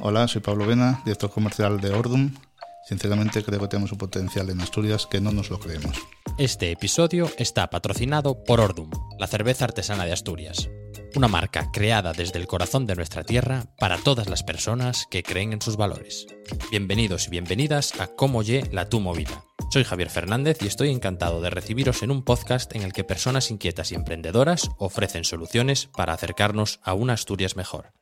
Hola, soy Pablo Vena, director comercial de Ordum. Sinceramente creo que tenemos un potencial en Asturias que no nos lo creemos. Este episodio está patrocinado por Ordum, la cerveza artesana de Asturias. Una marca creada desde el corazón de nuestra tierra para todas las personas que creen en sus valores. Bienvenidos y bienvenidas a Cómo Ye la Tu Movida. Soy Javier Fernández y estoy encantado de recibiros en un podcast en el que personas inquietas y emprendedoras ofrecen soluciones para acercarnos a una Asturias mejor.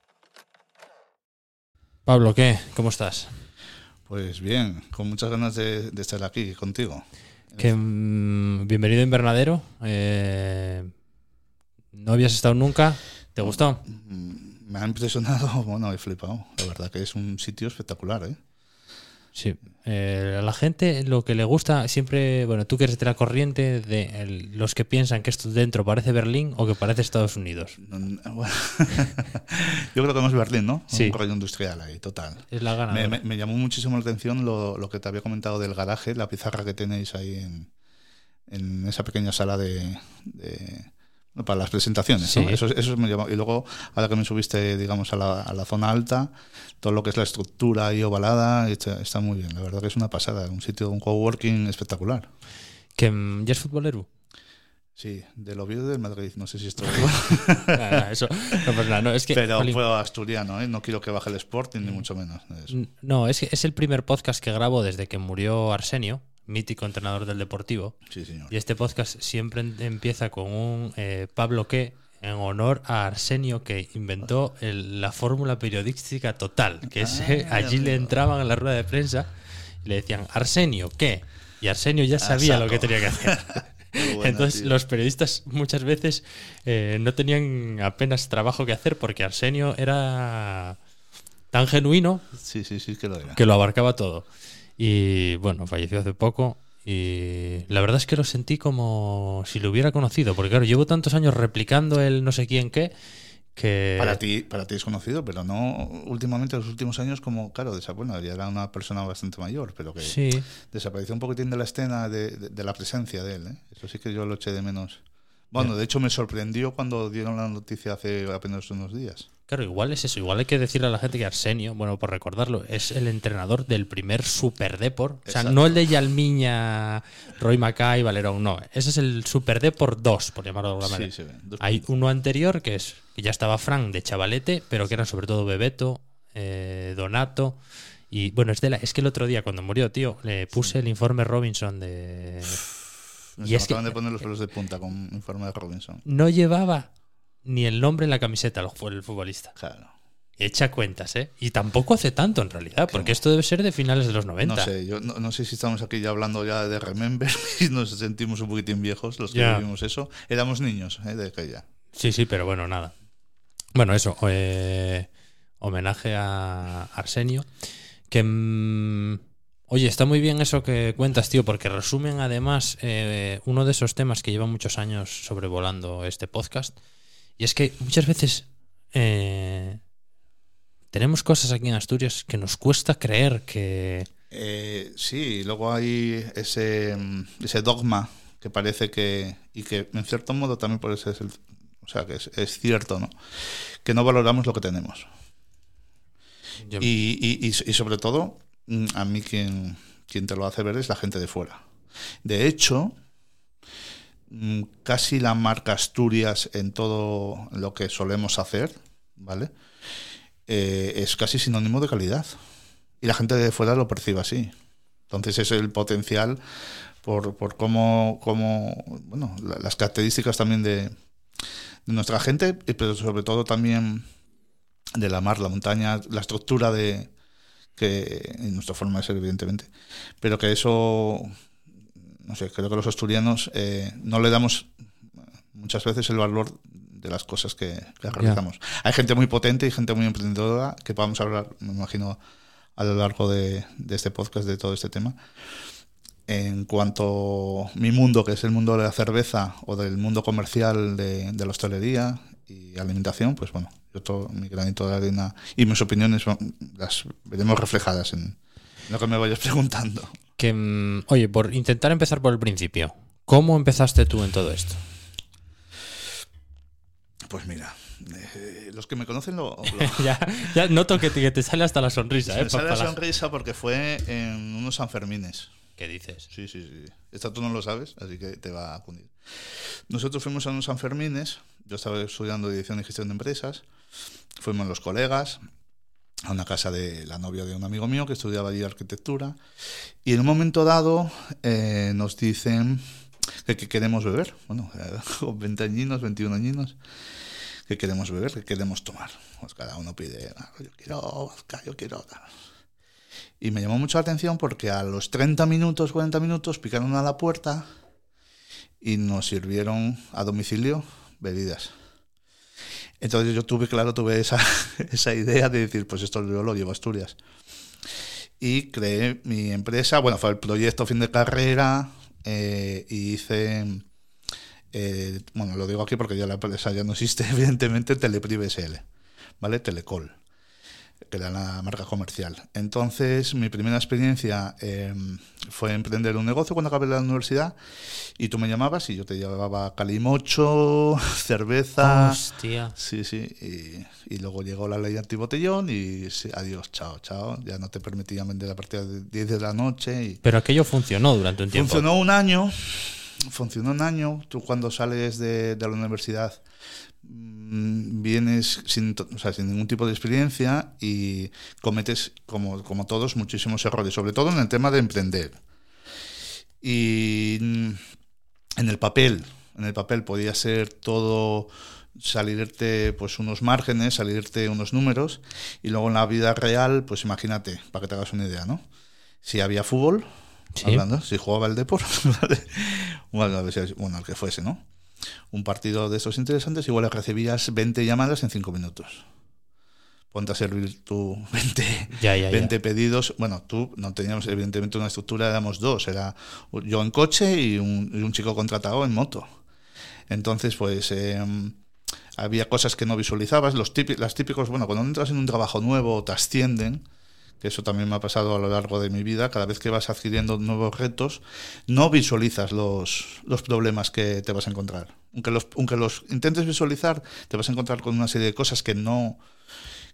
Pablo, ¿qué? ¿Cómo estás? Pues bien, con muchas ganas de, de estar aquí contigo. Que, mm, bienvenido a Invernadero. Eh, no habías estado nunca. ¿Te gustó? Mm, Me ha impresionado, bueno, he flipado. La verdad que es un sitio espectacular, ¿eh? Sí. Eh, a la gente lo que le gusta siempre, bueno, tú que eres de la corriente de el- los que piensan que esto dentro parece Berlín o que parece Estados Unidos. Yo creo que no es Berlín, ¿no? Sí. Un rollo industrial ahí, total. Es la gana. Me, me- me llamó muchísimo la atención lo, lo que te había comentado del garaje, la pizarra que tenéis ahí en, en esa pequeña sala de, para las presentaciones. ¿no? Sí. Eso, eso me llamó. Y luego, ahora que me subiste, digamos, a la, a la zona alta, todo lo que es la estructura ahí ovalada, está, está muy bien. La verdad que es una pasada, un sitio, un coworking espectacular. Que mm, ya es futbolero. Sí, del Oviedo del Madrid, no sé si esto eso no nada. No, es que, Pero jolín, asturiano, ¿eh? No quiero que baje el Sporting, ni mucho menos. Es- no, es es el primer podcast que grabo desde que murió Arsenio, mítico entrenador del Deportivo. Sí, señor. Y este podcast siempre empieza con un eh, Pablo que en honor a Arsenio que inventó el- la fórmula periodística total, que es, eh, Ah, allí le entraban en la rueda de prensa y le decían Arsenio qué y Arsenio ya sabía lo que tenía que hacer. Buena, Entonces tío. los periodistas muchas veces eh, no tenían apenas trabajo que hacer porque Arsenio era tan genuino Sí, sí, sí que lo era. que lo abarcaba todo. Y bueno, falleció hace poco. Y la verdad es que lo sentí como si lo hubiera conocido. Porque claro, llevo tantos años replicando el no sé quién qué. Que. Para ti, para ti es conocido, pero no últimamente, en los últimos años, como, claro, bueno, ya era una persona bastante mayor, pero que Sí. desapareció un poquitín de la escena, de, de- de la presencia de él. ¿eh? Eso sí que yo lo eché de menos. Bueno, de hecho me sorprendió cuando dieron la noticia hace apenas unos días. Claro, igual es eso. Igual hay que decirle a la gente que Arsenio, bueno, por recordarlo, es el entrenador del primer Super Depor. O sea, Exacto. no el de Yalmiña, Roy Mackay, Valerón, no. Ese es el Super Depor 2, por llamarlo de alguna manera. Sí, se ve. Dos Hay uno anterior que es que ya estaba Frank de chavalete, pero que eran sobre todo Bebeto, eh, Donato. Y bueno, es, de la- es que el otro día cuando murió, tío, le puse el informe Robinson de. Y es que- acaban de poner los pelos de punta con informe de Robinson. No llevaba ni el nombre en la camiseta el el futbolista. Claro. Echa cuentas, ¿eh? Y tampoco hace tanto en realidad, porque esto debe ser de finales de los 90. No sé, yo no, no sé si estamos aquí ya hablando ya de Remember y nos sentimos un poquitín viejos los que Ya. vivimos eso. Éramos niños ¿eh? de aquella. Sí, sí, pero bueno, nada. Bueno, eso, eh, homenaje a Arsenio. Que, mm, oye, está muy bien eso que cuentas, tío, porque resumen además eh, uno de esos temas que lleva muchos años sobrevolando este podcast. Y es que muchas veces eh, tenemos cosas aquí en Asturias que nos cuesta creer que... Eh, sí, luego hay ese, mm, ese dogma que parece que, y que en cierto modo también por eso es el, o sea, que es, es cierto, ¿no? Que no valoramos lo que tenemos. yo- Y, y- y- y sobre todo, a mí quien, quien te lo hace ver es la gente de fuera. De hecho, mm, casi la marca Asturias en todo lo que solemos hacer, ¿vale? Eh, es casi sinónimo de calidad. Y la gente de fuera lo percibe así. Entonces es el potencial por, por cómo, cómo, bueno, la- las características también de, de nuestra gente, pero sobre todo también de la mar, la montaña, la estructura de que y nuestra forma de ser, evidentemente, pero que eso, no sé, creo que los asturianos eh, no le damos muchas veces el valor de las cosas que, que realizamos. Hay gente muy potente y gente muy emprendedora que a hablar, me imagino, a lo largo de, de este podcast de todo este tema. En cuanto a mi mundo, que es el mundo de la cerveza o del mundo comercial de, de la hostelería y alimentación, pues bueno, yo todo mi granito de arena y mis opiniones son- las veremos reflejadas en lo que me vayas preguntando. Que, mm, oye, por intentar empezar por el principio, ¿cómo empezaste tú en todo esto? Pues mira, eh, los que me conocen lo, lo- ya, ya noto que te, que te sale hasta la sonrisa, ¿eh? me sale la- sonrisa porque fue en unos Sanfermines. ¿Qué dices? Sí, sí, sí. Esta tú no lo sabes, así que te va a cundir. Nosotros fuimos a unos Sanfermines, yo estaba estudiando dirección y gestión de empresas, fuimos los colegas a una casa de la novia de un amigo mío que estudiaba allí arquitectura y en un momento dado eh, nos dicen que, que queremos beber, bueno, eh, con 20 añinos, 21 añinos, que queremos beber, que queremos tomar. Pues cada uno pide, "Ah, yo quiero vodka, yo quiero... tal". Y me llamó mucho la atención porque a los 30 minutos, 40 minutos, picaron a la puerta y nos sirvieron a domicilio bebidas. Entonces yo tuve, claro, tuve esa, esa idea de decir, pues esto yo lo llevo a Asturias. Y creé mi empresa, bueno, fue el proyecto fin de carrera eh, y hice, eh, bueno, lo digo aquí porque ya la empresa ya no existe, evidentemente, Teleprive SL, ¿vale? Telecol que era la marca comercial. Entonces, mi primera experiencia eh, fue emprender un negocio cuando acabé la universidad y tú me llamabas y yo te llevaba calimocho, cerveza. Hostia. Sí, sí. Y, y luego llegó la ley antibotellón y sí, adiós, chao, chao. Ya no te permitían vender a partir de 10 de la noche. Y Pero aquello funcionó durante un tiempo. funcionó un año. Funcionó un año. Tú cuando sales de, de la universidad vienes sin, o sea, sin ningún tipo de experiencia y cometes, como, como todos, muchísimos errores, sobre todo en el tema de emprender. Y mm, en el papel, en el papel podía ser todo salirte pues unos márgenes, salirte unos números y luego en la vida real, pues imagínate, para que te hagas una idea, ¿no? Si había fútbol, Sí. hablando, si jugaba el Depor, ¿vale? bueno, bueno, el que fuese, ¿no? Un partido de estos interesantes, igual recibías 20 llamadas en 5 minutos. Ponte a servir tú 20, Ya, ya, ya. 20 pedidos. Bueno, tú no teníamos evidentemente una estructura, éramos dos. Era yo en coche y un, y un chico contratado en moto. Entonces, pues eh, había cosas que no visualizabas. Los las típicos, bueno, cuando entras en un trabajo nuevo te ascienden, que eso también me ha pasado a lo largo de mi vida, cada vez que vas adquiriendo nuevos retos, no visualizas los, los problemas que te vas a encontrar. Aunque los, aunque los intentes visualizar, te vas a encontrar con una serie de cosas que no,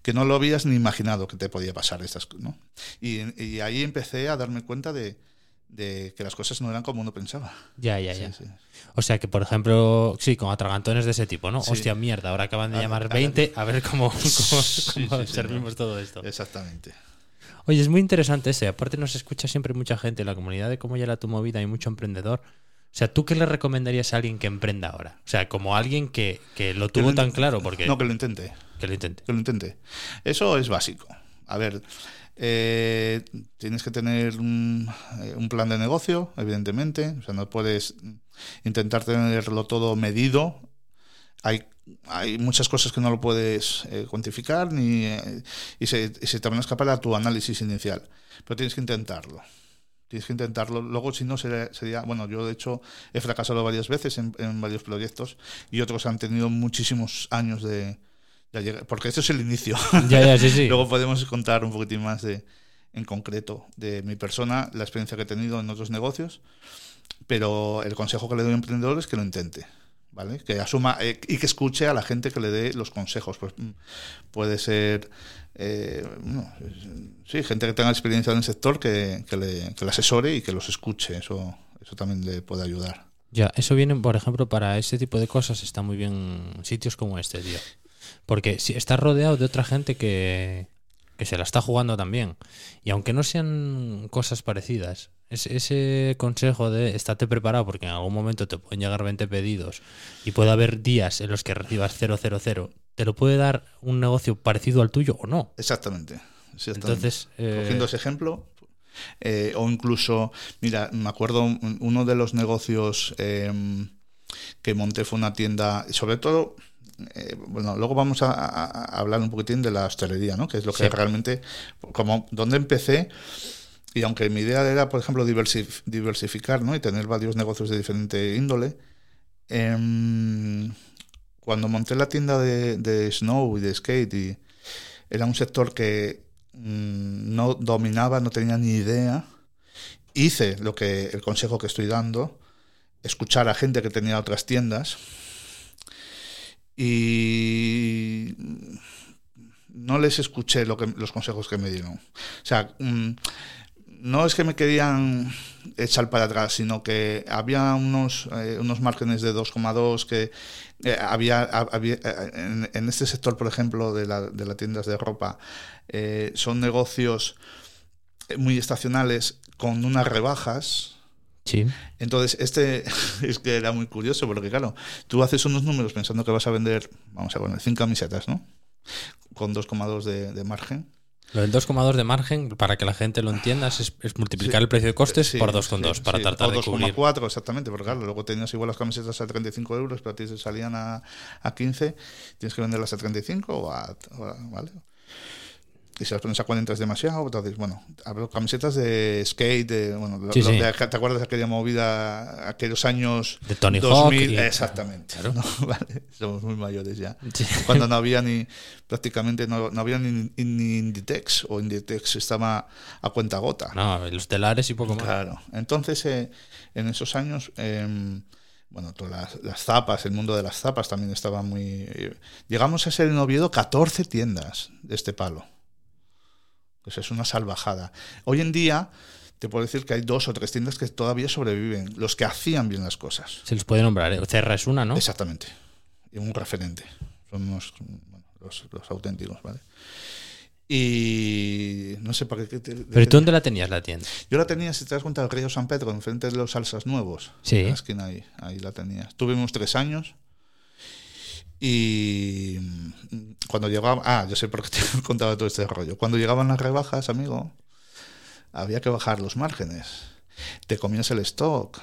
que no lo habías ni imaginado que te podía pasar estas ¿no? y, y ahí empecé a darme cuenta de, de que las cosas no eran como uno pensaba. Ya, ya, Sí, ya. sí. O sea que, por ejemplo, sí, con atragantones de ese tipo, ¿no? Sí. Hostia, mierda, ahora acaban de llamar ahora- 20, a ver cómo, cómo, cómo servimos todo esto. Exactamente. Oye, es muy interesante ese. Aparte nos escucha siempre mucha gente en la comunidad de cómo ya la tu movida, hay mucho emprendedor. O sea, ¿tú qué le recomendarías a alguien que emprenda ahora? O sea, como alguien que, que lo Que tuvo lo tan claro, porque No, que lo intente. que lo intente. que lo intente. Eso es básico. A ver, eh, tienes que tener un, eh, un plan de negocio, evidentemente. O sea, no puedes intentar tenerlo todo medido. Hay, hay muchas cosas que no lo puedes eh, cuantificar ni, eh, y, se, y se te van a escapar a tu análisis inicial. Pero tienes que intentarlo. Tienes que intentarlo. Luego, si no, sería, sería- Bueno, yo de hecho he fracasado varias veces en, en varios proyectos y otros han tenido muchísimos años de, de llegar- Porque esto es el inicio. Ya, ya, sí, sí. Luego podemos contar un poquitín más de, en concreto, de mi persona, la experiencia que he tenido en otros negocios. Pero el consejo que le doy a un emprendedor es que lo intente. ¿Vale? Que asuma eh, y que escuche a la gente que le dé los consejos. Pues mm, puede ser eh, sí, gente que tenga experiencia en el sector que, que le, asesore y que los escuche. Eso, eso también le puede ayudar. Ya, eso viene, por ejemplo, para este tipo de cosas está muy bien sitios como este, tío. Porque si estás rodeado de otra gente que, que se la está jugando también. Y aunque no sean cosas parecidas, es- ese consejo de estate preparado porque en algún momento te pueden llegar 20 pedidos y puede haber días en los que recibas 000, te lo puede dar un negocio parecido al tuyo o no. Exactamente. exactamente. Entonces, eh, cogiendo ese ejemplo. eh, o incluso, mira, me acuerdo un- uno de los negocios eh, que monté fue una tienda, sobre todo, eh, bueno, luego vamos a, hablar un poquitín de la hostelería, ¿no? Que es lo que Sí. realmente, como donde empecé, y aunque mi idea era, por ejemplo, diversif- diversificar, ¿no? Y tener varios negocios de diferente índole, em, cuando monté la tienda de, de snow y de skate, y era un sector que mm, no dominaba, no tenía ni idea. Hice lo que el consejo que estoy dando, escuchar a gente que tenía otras tiendas y no les escuché lo que, los consejos que me dieron. O sea, mm, no es que me querían echar para atrás, sino que había unos, eh, unos márgenes de 2,2 que eh, había, había eh, en, este sector, por ejemplo, de, la, de las tiendas de ropa, son negocios muy estacionales con unas rebajas. Sí. Entonces, este es que era muy curioso, porque claro, tú haces unos números pensando que vas a vender, vamos a poner, 5 camisetas, ¿no? Con 2,2 de, de margen lo del 2,2 de margen, para que la gente lo entienda, es, multiplicar el precio de costes por 2,2 para tratar de cubrir. 2,4 exactamente, porque claro, luego tenías igual las camisetas a 35 euros, pero a ti se salían a, a 15, tienes que venderlas a 35 o a, ¿vale? Y si las pones a 40 es demasiado. Entonces, bueno, hablo camisetas de skate, de, bueno, ¿te acuerdas de aquella movida, aquellos años de Tony 2000? exactamente. Vale, somos muy mayores ya. Cuando no había ni, prácticamente no, no había ni, ni, Inditex, o Inditex estaba a cuenta gota. No, los telares y poco más. Claro. Entonces, eh, en esos años. Eh, bueno, todas las, zapas, el mundo de las zapas también estaba muy... Eh, llegamos a ser en Oviedo 14 tiendas de este palo. Pues es una salvajada. Hoy en día te puedo decir que hay dos o tres tiendas que todavía sobreviven, los que hacían bien las cosas. Se les puede nombrar, ¿eh? Cerra es una, ¿no? Exactamente. Un referente. Son los, auténticos, ¿vale? Y no sé para qué. ¿Pero tú dónde la tenías la tienda? Yo la tenía, si te das cuenta, el Río San Pedro, enfrente de los salsas nuevos. Sí. En la esquina ahí, ahí la tenía. Tuvimos tres años. Y cuando llegaba, ah, yo sé por qué te he contado todo este rollo. Cuando llegaban las rebajas, amigo, había que bajar los márgenes. Te comías el stock.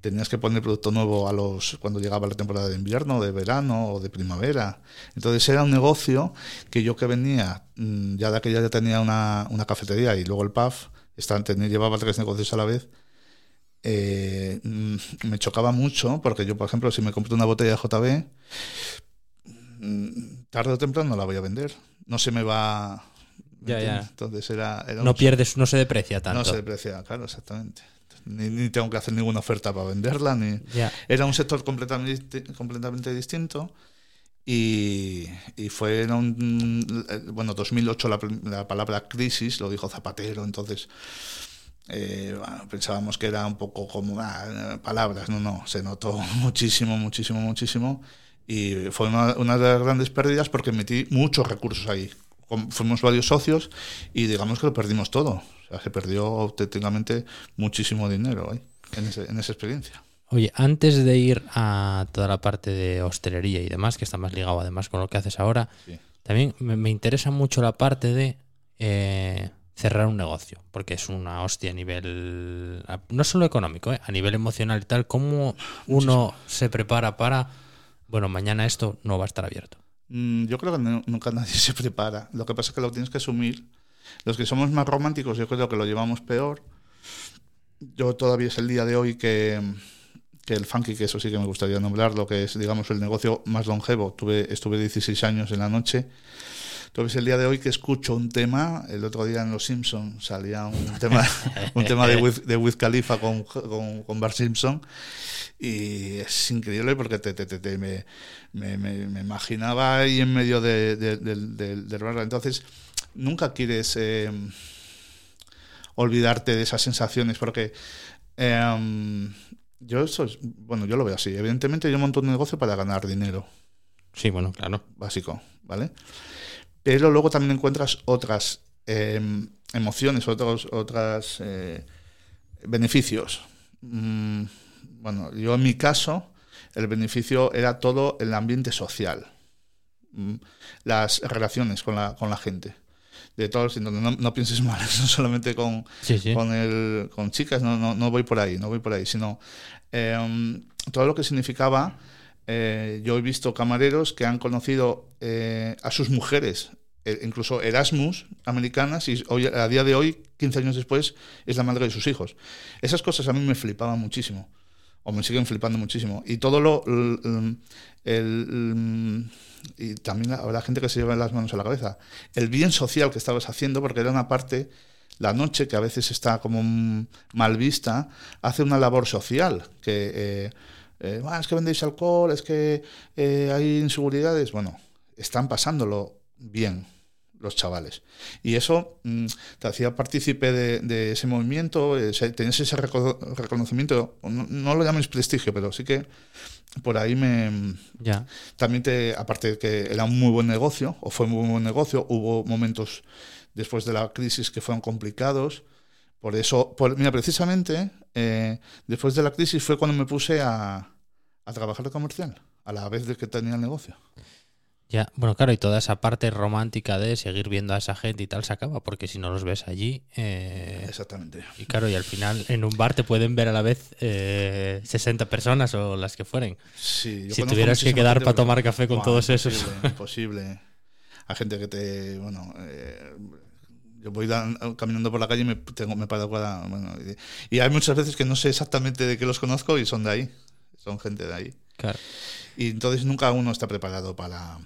Tenías que poner producto nuevo a los cuando llegaba la temporada de invierno, de verano o de primavera. Entonces era un negocio que yo que venía, mm, ya de aquella ya tenía una, una cafetería y luego el pub, estaba, tenía, llevaba tres negocios a la vez. Eh, mm, me chocaba mucho porque yo, por ejemplo, si me compro una botella de JB, mm, tarde o temprano la voy a vender. No se me va. Ya, ya. Entonces era. no pierdes, no se deprecia tanto. No se deprecia, claro, exactamente. Ni, tengo que hacer ninguna oferta para venderla. Ni... Era un sector completamente, completamente distinto. Y, y, fue en un, bueno 2008 la, la, palabra crisis lo dijo Zapatero entonces eh, pensábamos que era un poco como ah, palabras, no, no, se notó muchísimo, muchísimo, muchísimo y fue una, una, de las grandes pérdidas porque metí muchos recursos ahí. Fuimos varios socios y digamos que lo perdimos todo. O sea, se perdió auténticamente muchísimo dinero ahí, en, en esa experiencia. Oye, antes de ir a toda la parte de hostelería y demás, que está más ligado además con lo que haces ahora, también me, me, interesa mucho la parte de eh, cerrar un negocio, porque es una hostia a nivel, no solo económico, ¿eh? a nivel emocional y tal, cómo uno se prepara para, bueno, mañana esto no va a estar abierto. Mm, yo creo que nunca nadie se prepara, lo que pasa es que lo tienes que asumir. Los que somos más románticos, yo creo que lo llevamos peor. Yo todavía es el día de hoy que, que el funky, que eso sí que me gustaría nombrarlo, que es, digamos, el negocio más longevo. Tuve, estuve 16 años en la noche entonces el día de hoy que escucho un tema, el otro día en Los Simpsons salía un tema, un tema de, Wiz, de Wiz Khalifa con, con, con Bart Simpson y es increíble porque te, te, te, me, me, me, imaginaba ahí en medio de, del de, Entonces nunca quieres eh, olvidarte de esas sensaciones porque... Eh, yo eso bueno, yo lo veo así. Evidentemente yo monto un negocio para ganar dinero. Sí, bueno, claro. Básico, ¿vale? Pero luego también encuentras otras em, emociones, otros otras, eh, beneficios. Mm, bueno, yo en mi caso, el beneficio era todo el ambiente social, mm, las relaciones con la, con la gente. De todos, no, no pienses mal, no solamente con, con, el, con chicas, no, no, no, voy por ahí, no voy por ahí, sino em, todo lo que significaba eh, yo he visto camareros que han conocido eh, a sus mujeres, eh, incluso Erasmus, americanas, y a día de hoy, 15 años después, es la madre de sus hijos. Esas cosas a mí me flipaban muchísimo, o me siguen flipando muchísimo. Y todo lo... El, y también habrá gente que se lleva las manos a la cabeza. El bien social que estabas haciendo, porque era una parte la noche, que a veces está como mal vista, hace una labor social que eh, "Ah, es que vendéis alcohol, es que eh, hay inseguridades. Bueno, están pasándolo bien los chavales. Y eso mm, te hacía partícipe de, de ese movimiento, ese, tenías ese reco- reconocimiento, no, no lo llames prestigio, pero sí que por ahí me, Ya. también te, aparte de que era un muy buen negocio, o fue un muy buen negocio, hubo momentos después de la crisis que fueron complicados. Por eso, por, mira, precisamente eh, después de la crisis fue cuando me puse a, a trabajar de comercial, a la vez de que tenía el negocio. Ya, bueno, claro, y toda esa parte romántica de seguir viendo a esa gente y tal se acaba, porque si no los ves allí, eh, Exactamente. y claro, y al final en un bar te pueden ver a la vez eh, 60 personas o las que fueren. Sí, yo Si tuvieras que quedar para tomar café con todos esos. Imposible. Hay gente que te. Bueno. eh, yo voy dan- caminando por la calle y me, tengo, me paro cada. Bueno, y, y hay muchas veces que no sé exactamente de qué los conozco y son de ahí. Son gente de ahí. Claro. Y entonces nunca uno está preparado para,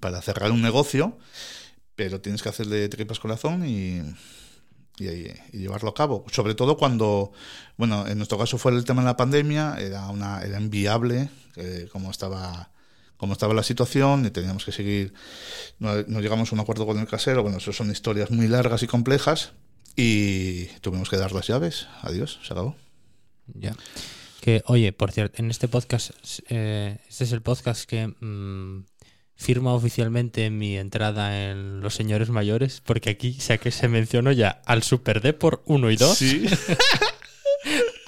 para cerrar un negocio, pero tienes que hacerle tripas corazón y, y, y llevarlo a cabo. Sobre todo cuando, bueno, en nuestro caso fue el tema de la pandemia, era, una, era inviable eh, como estaba como estaba la situación y teníamos que seguir, no, no llegamos a un acuerdo con el casero, bueno, eso son historias muy largas y complejas y tuvimos que dar las llaves, adiós, se acabó. Ya. Que, oye, por cierto, en este podcast, eh, este es el podcast que mm, firma oficialmente mi entrada en Los Señores Mayores, porque aquí sé que se mencionó ya al Super Depor 1 y 2, Sí,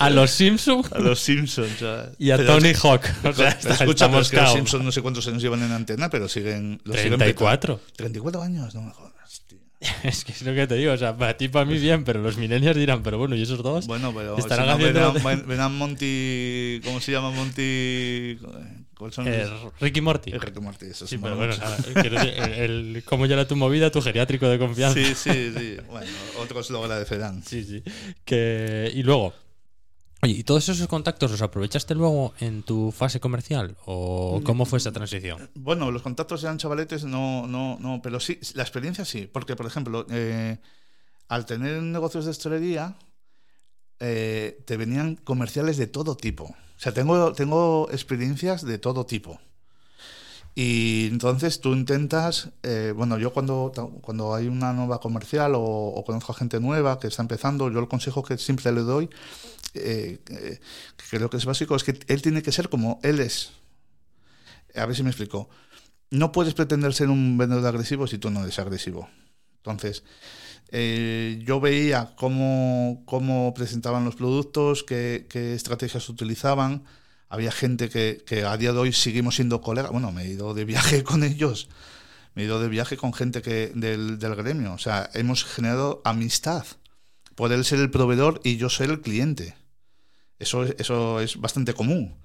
a los Simpsons a los Simpsons. ya. y a Pero- Tony Hawk. O sea, está- escucha, pero estamos es que los. Simpsons no sé cuántos años llevan en antena, pero siguen. Los siguen 34. petando. 34 años, no me jodas, tío. Es que es lo que te digo, o sea, para ti, para mí bien, pero los millennials dirán, pero bueno, ¿y esos dos? Bueno, pero Estarán si no, haciendo- verán, ven- verán Monty. ¿Cómo se llama Monty? ¿Cuáles son Eh, los- Ricky Morty. El Ricky Morty, eso Sí, pero bueno, el, el- cómo ya era tu movida, tu geriátrico de confianza. Sí, sí, sí. Bueno, otros lo agradecerán. Sí, sí. Que, y luego, oye, ¿y todos esos contactos los aprovechaste luego en tu fase comercial? ¿O cómo fue esa transición? Bueno, los contactos eran chavaletes, no, no, no, pero sí, la experiencia sí, porque por ejemplo, eh, al tener negocios de hostelería, eh, te venían comerciales de todo tipo. O sea, tengo, tengo experiencias de todo tipo. Y entonces tú intentas, eh, bueno, yo cuando, cuando hay una nueva comercial o, conozco a gente nueva que está empezando, yo el consejo que siempre le doy, eh, eh, que creo que es básico, es que él tiene que ser como él es. A ver si me explico. No puedes pretender ser un vendedor agresivo si tú no eres agresivo. Entonces, eh, yo veía cómo, cómo presentaban los productos, qué, qué estrategias utilizaban. Había gente que, que a día de hoy seguimos siendo colegas. Bueno, me he ido de viaje con ellos. Me he ido de viaje con gente que, del, del gremio. O sea, hemos generado amistad. Por él ser el proveedor y yo ser el cliente. Eso, es- eso es bastante común.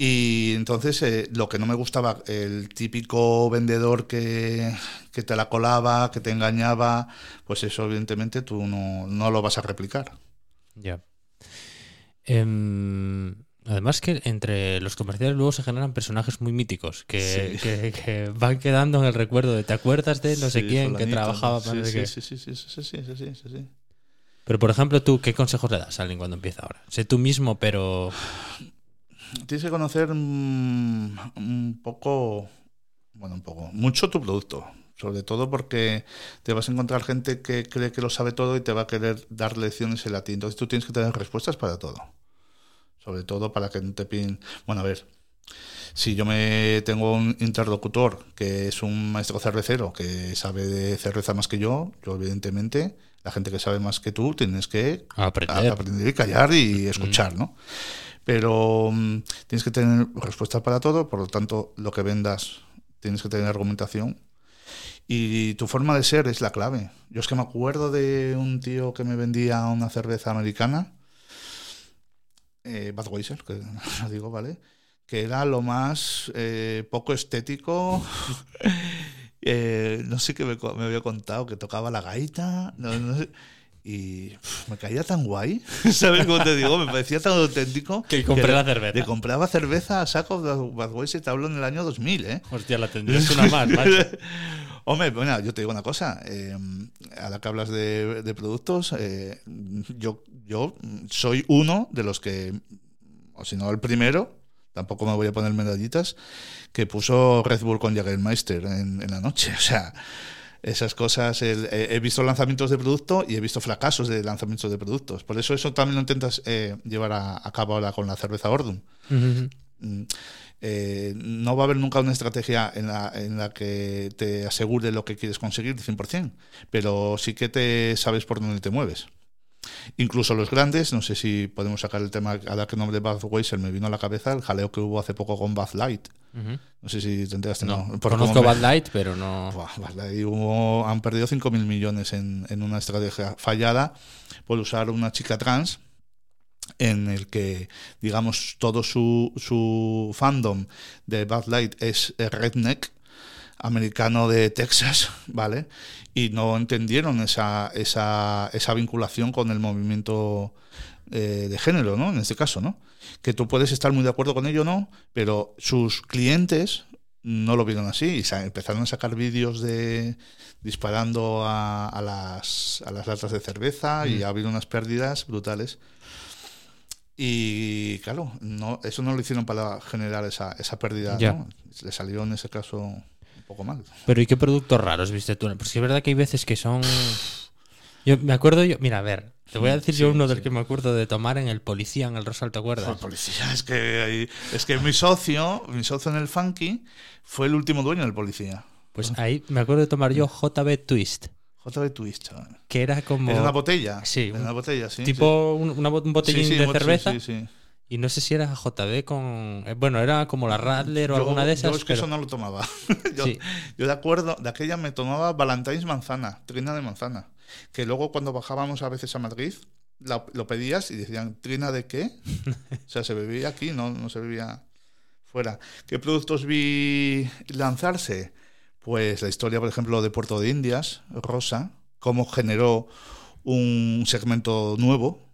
Y entonces eh, lo que no me gustaba, el típico vendedor que, que te la colaba, que te engañaba, pues eso evidentemente tú no, no lo vas a replicar. Ya. Em, además que entre los comerciales luego se generan personajes muy míticos que, Sí. que- que van quedando en el recuerdo de ¿te acuerdas de no sé quién que trabajaba para sí, no sé sí, qué? sí, sí, sí, sí, sí, sí, sí, sí, sí. Pero por ejemplo, tú, ¿qué consejos le das a alguien cuando empieza ahora? Sé tú mismo, pero... Tienes que conocer mm, un poco, bueno, un poco, mucho tu producto. Sobre todo porque te vas a encontrar gente que cree que lo sabe todo y te va a querer dar lecciones en latín. Entonces tú tienes que tener respuestas para todo. Sobre todo para que no te piden. Bueno, a ver, si yo me tengo un interlocutor que es un maestro cervecero que sabe de cerveza más que yo, yo evidentemente, la gente que sabe más que tú, tienes que Aprender. a- aprender y callar y escuchar, ¿no? Pero mm, tienes que tener respuestas para todo, por lo tanto, lo que vendas tienes que tener argumentación. Y tu forma de ser es la clave. Yo es que me acuerdo de un tío que me vendía una cerveza americana, eh, Budweiser, que lo digo, ¿vale? Que era lo más eh, poco estético. Eh, no sé qué me, había contado, que tocaba la gaita. no- no sé. y me caía tan guay, ¿sabes cómo te digo? Me parecía tan auténtico. Que compré la cerveza. Le compraba cerveza a saco de Budweiser, te hablo en el año 2000, ¿eh? Hostia, la tendrías una más, macho. Hombre, bueno, yo te digo una cosa. eh, a la que hablas de, de productos, eh, yo, yo soy uno de los que o si no el primero, tampoco me voy a poner medallitas, que puso Red Bull con Jagermeister en, en la noche. O sea, esas cosas. el- eh, he visto lanzamientos de producto y he visto fracasos de lanzamientos de productos. Por eso eso también lo intentas eh, llevar a, a cabo ahora con la cerveza Ordum. Mm, eh, no va a haber nunca una estrategia en la, en la que te asegure lo que quieres conseguir 100%, pero sí que te sabes por dónde te mueves. Incluso los grandes, no sé si podemos sacar el tema, ahora que nombre de Budweiser me vino a la cabeza, el jaleo que hubo hace poco con Bud Light. No sé si te enteraste. No, No, conozco Bad Light, pero no. Bud Light hubo- han perdido 5.000 millones en, en una estrategia fallada por usar una chica trans en el que, digamos, todo su, su fandom de Bud Light es redneck, americano de Texas, ¿vale? Y no entendieron esa, esa, esa vinculación con el movimiento eh, de género, ¿no? En este caso, ¿no? Que tú puedes estar muy de acuerdo con ello o no, pero sus clientes no lo vieron así y empezaron a sacar vídeos de disparando a, a las, a las latas de cerveza y Mm. ha habido unas pérdidas brutales. Y claro, no, eso no lo hicieron para generar esa, esa pérdida. ¿no? Le salió en ese caso poco mal. Pero ¿y qué productos raros viste tú? Porque es verdad que hay veces que son. Yo me acuerdo yo. Mira, a ver, te voy a decir yo Sí, uno sí. del que me acuerdo de tomar en el policía en el Rosal, ¿te acuerdas? Joder, policía, es que, hay- es que mi socio, mi socio en el Funky, fue el último dueño del policía. Pues ahí me acuerdo de tomar yo JB Twist, JB Twist, chaval. que era como. ¿Era una botella? Sí, Era una botella, sí. tipo un, una un sí. botellín Sí, sí, de sí, cerveza. Sí, sí. Y no sé si era JB con. eh, Bueno, era como la Radler o Yo- alguna de esas. Yo es que pero- eso no lo tomaba. yo, Sí. yo de acuerdo, de aquella me tomaba Valentine's manzana, trina de manzana. Que luego cuando bajábamos a veces a Madrid, la- lo pedías y decían, ¿trina de qué? o sea, se bebía aquí, no, no se bebía fuera. ¿Qué productos vi lanzarse? Pues la historia, por ejemplo, de Puerto de Indias, Rosa, cómo generó un segmento nuevo.